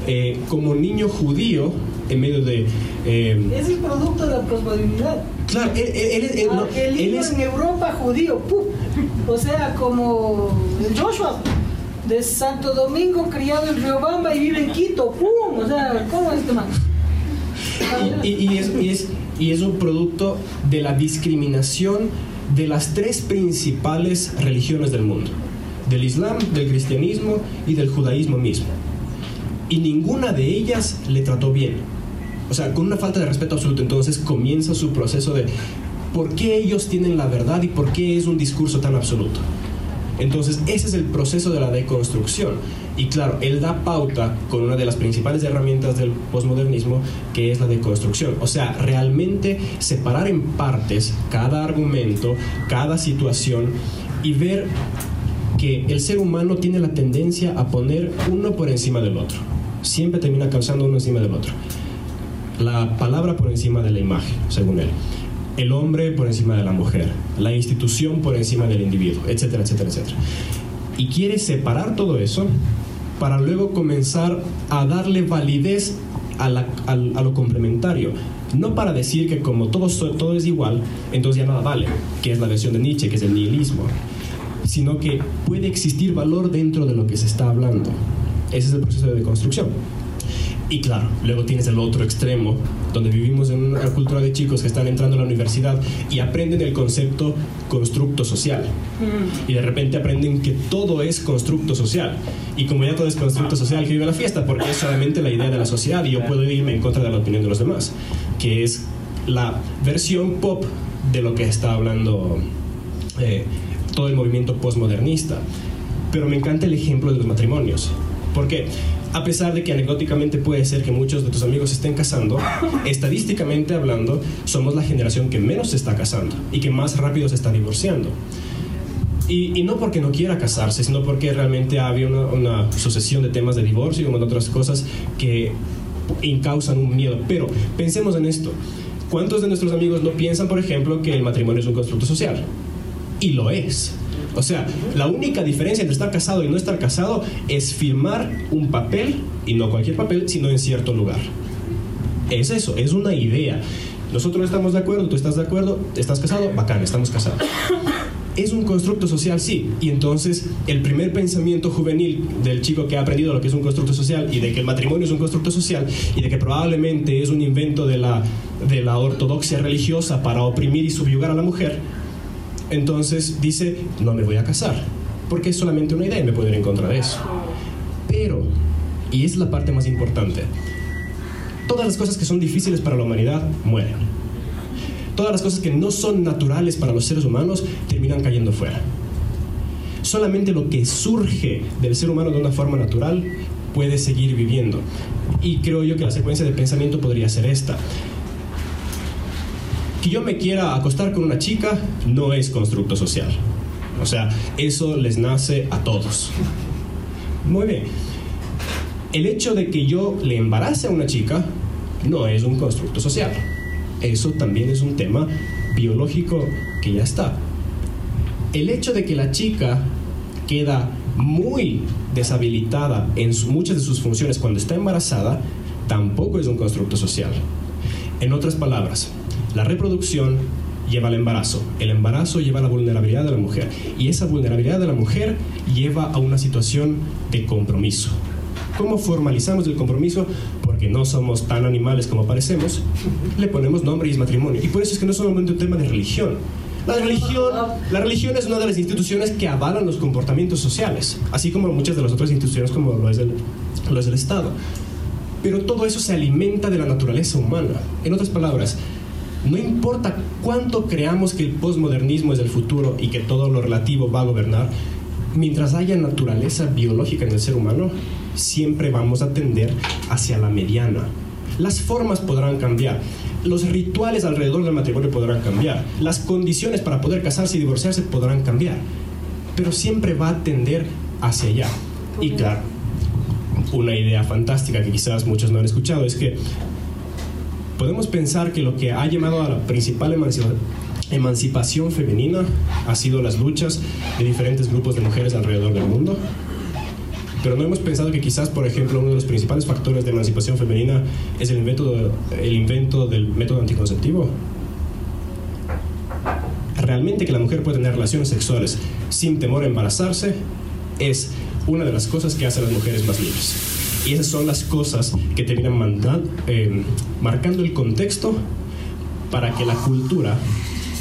eh, como niño judío en medio de... eh, Es el producto de la posmodernidad. claro, él, él- él- no, él es... en Europa judío, ¡pum! O sea, como Joshua de Santo Domingo, criado en Riobamba y vive en Quito, ¡pum! O sea, ¿cómo es este man? Y, y- y es, y es- y es un producto de la discriminación de las tres principales religiones del mundo, del Islam, del cristianismo y del judaísmo mismo. Y ninguna de ellas le trató bien. O sea, con una falta de respeto absoluto, entonces comienza su proceso de por qué ellos tienen la verdad y por qué es un discurso tan absoluto. Entonces, ese es el proceso de la deconstrucción. Y claro, él da pauta con una de las principales herramientas del posmodernismo, que es la deconstrucción. O sea, realmente separar en partes cada argumento, cada situación y ver que el ser humano tiene la tendencia a poner uno por encima del otro. Siempre termina causando uno encima del otro. La palabra por encima de la imagen, según él. El hombre por encima de la mujer. La institución por encima del individuo, etcétera, etcétera, etcétera. Y quiere separar todo eso para luego comenzar a darle validez a, lo complementario. No para decir que como todo, todo es igual, entonces ya nada vale, que es la versión de Nietzsche, que es el nihilismo, sino que puede existir valor dentro de lo que se está hablando. Ese es el proceso de deconstrucción. Y claro, luego tienes el otro extremo, donde vivimos en una cultura de chicos que están entrando a la universidad y aprenden el concepto constructo social. Y de repente aprenden que todo es constructo social. Y como ya todo es constructo social, que vive la fiesta, porque es solamente la idea de la sociedad y yo puedo irme en contra de la opinión de los demás, que es la versión pop de lo que está hablando eh, todo el movimiento postmodernista. Pero me encanta el ejemplo de los matrimonios. Porque a pesar de que anecdóticamente puede ser que muchos de tus amigos estén casando, estadísticamente hablando, somos la generación que menos se está casando y que más rápido se está divorciando. Y, no porque no quiera casarse, sino porque realmente había una, una sucesión de temas de divorcio y otras cosas que causan un miedo. Pero pensemos en esto. ¿Cuántos de nuestros amigos no piensan, por ejemplo, que el matrimonio es un constructo social? Y lo es. O sea, la única diferencia entre estar casado y no estar casado es firmar un papel, y no cualquier papel, sino en cierto lugar. Es eso, es una idea. Nosotros estamos de acuerdo, tú estás de acuerdo, estás casado, bacán, estamos casados. Es un constructo social, sí. Y entonces el primer pensamiento juvenil del chico que ha aprendido lo que es un constructo social y de que el matrimonio es un constructo social y de que probablemente es un invento de la, de la ortodoxia religiosa para oprimir y subyugar a la mujer, entonces dice, no me voy a casar, porque es solamente una idea y me puedo ir en contra eso. Pero, y es la parte más importante, todas las cosas que son difíciles para la humanidad mueren. Todas las cosas que no son naturales para los seres humanos terminan cayendo fuera. Solamente lo que surge del ser humano de una forma natural puede seguir viviendo. Y creo yo que la secuencia de pensamiento podría ser esta. Que yo me quiera acostar con una chica no es constructo social. O sea, eso les nace a todos. Muy bien. El hecho de que yo le embarace a una chica no es un constructo social. Eso también es un tema biológico que ya está. el hecho de que la chica queda muy deshabilitada en muchas de sus funciones cuando está embarazada, tampoco es un constructo social. En otras palabras, la reproducción lleva al embarazo, el embarazo lleva a la vulnerabilidad de la mujer y esa vulnerabilidad de la mujer lleva a una situación de compromiso. ¿Cómo formalizamos el compromiso? Porque no somos tan animales como parecemos, le ponemos nombre y es matrimonio. Y por eso es que no es solamente un tema de religión, la religión, la religión es una de las instituciones que avalan los comportamientos sociales, así como muchas de las otras instituciones como lo es el, lo es el Estado. Pero todo eso se alimenta de la naturaleza humana. En otras palabras, no importa cuánto creamos que el posmodernismo es el futuro y que todo lo relativo va a gobernar, mientras haya naturaleza biológica en el ser humano, siempre vamos a tender hacia la mediana. Las formas podrán cambiar, los rituales alrededor del matrimonio podrán cambiar, las condiciones para poder casarse y divorciarse podrán cambiar, pero siempre va a tender hacia allá. Y claro, una idea fantástica que quizás muchos no han escuchado es que podemos pensar que lo que ha llamado a la principal emancipación femenina ha sido las luchas de diferentes grupos de mujeres alrededor del mundo pero no hemos pensado que quizás, por ejemplo, uno de los principales factores de emancipación femenina es el invento, el invento del método anticonceptivo. Realmente que la mujer puede tener relaciones sexuales sin temor a embarazarse es una de las cosas que hace a las mujeres más libres. Y esas son las cosas que terminan eh, marcando el contexto para que la cultura,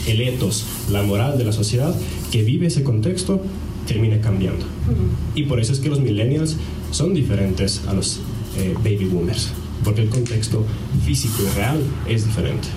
el etos, la moral de la sociedad que vive ese contexto termine cambiando. Y por eso es que los millennials son diferentes a los eh, baby boomers, porque el contexto físico y real es diferente.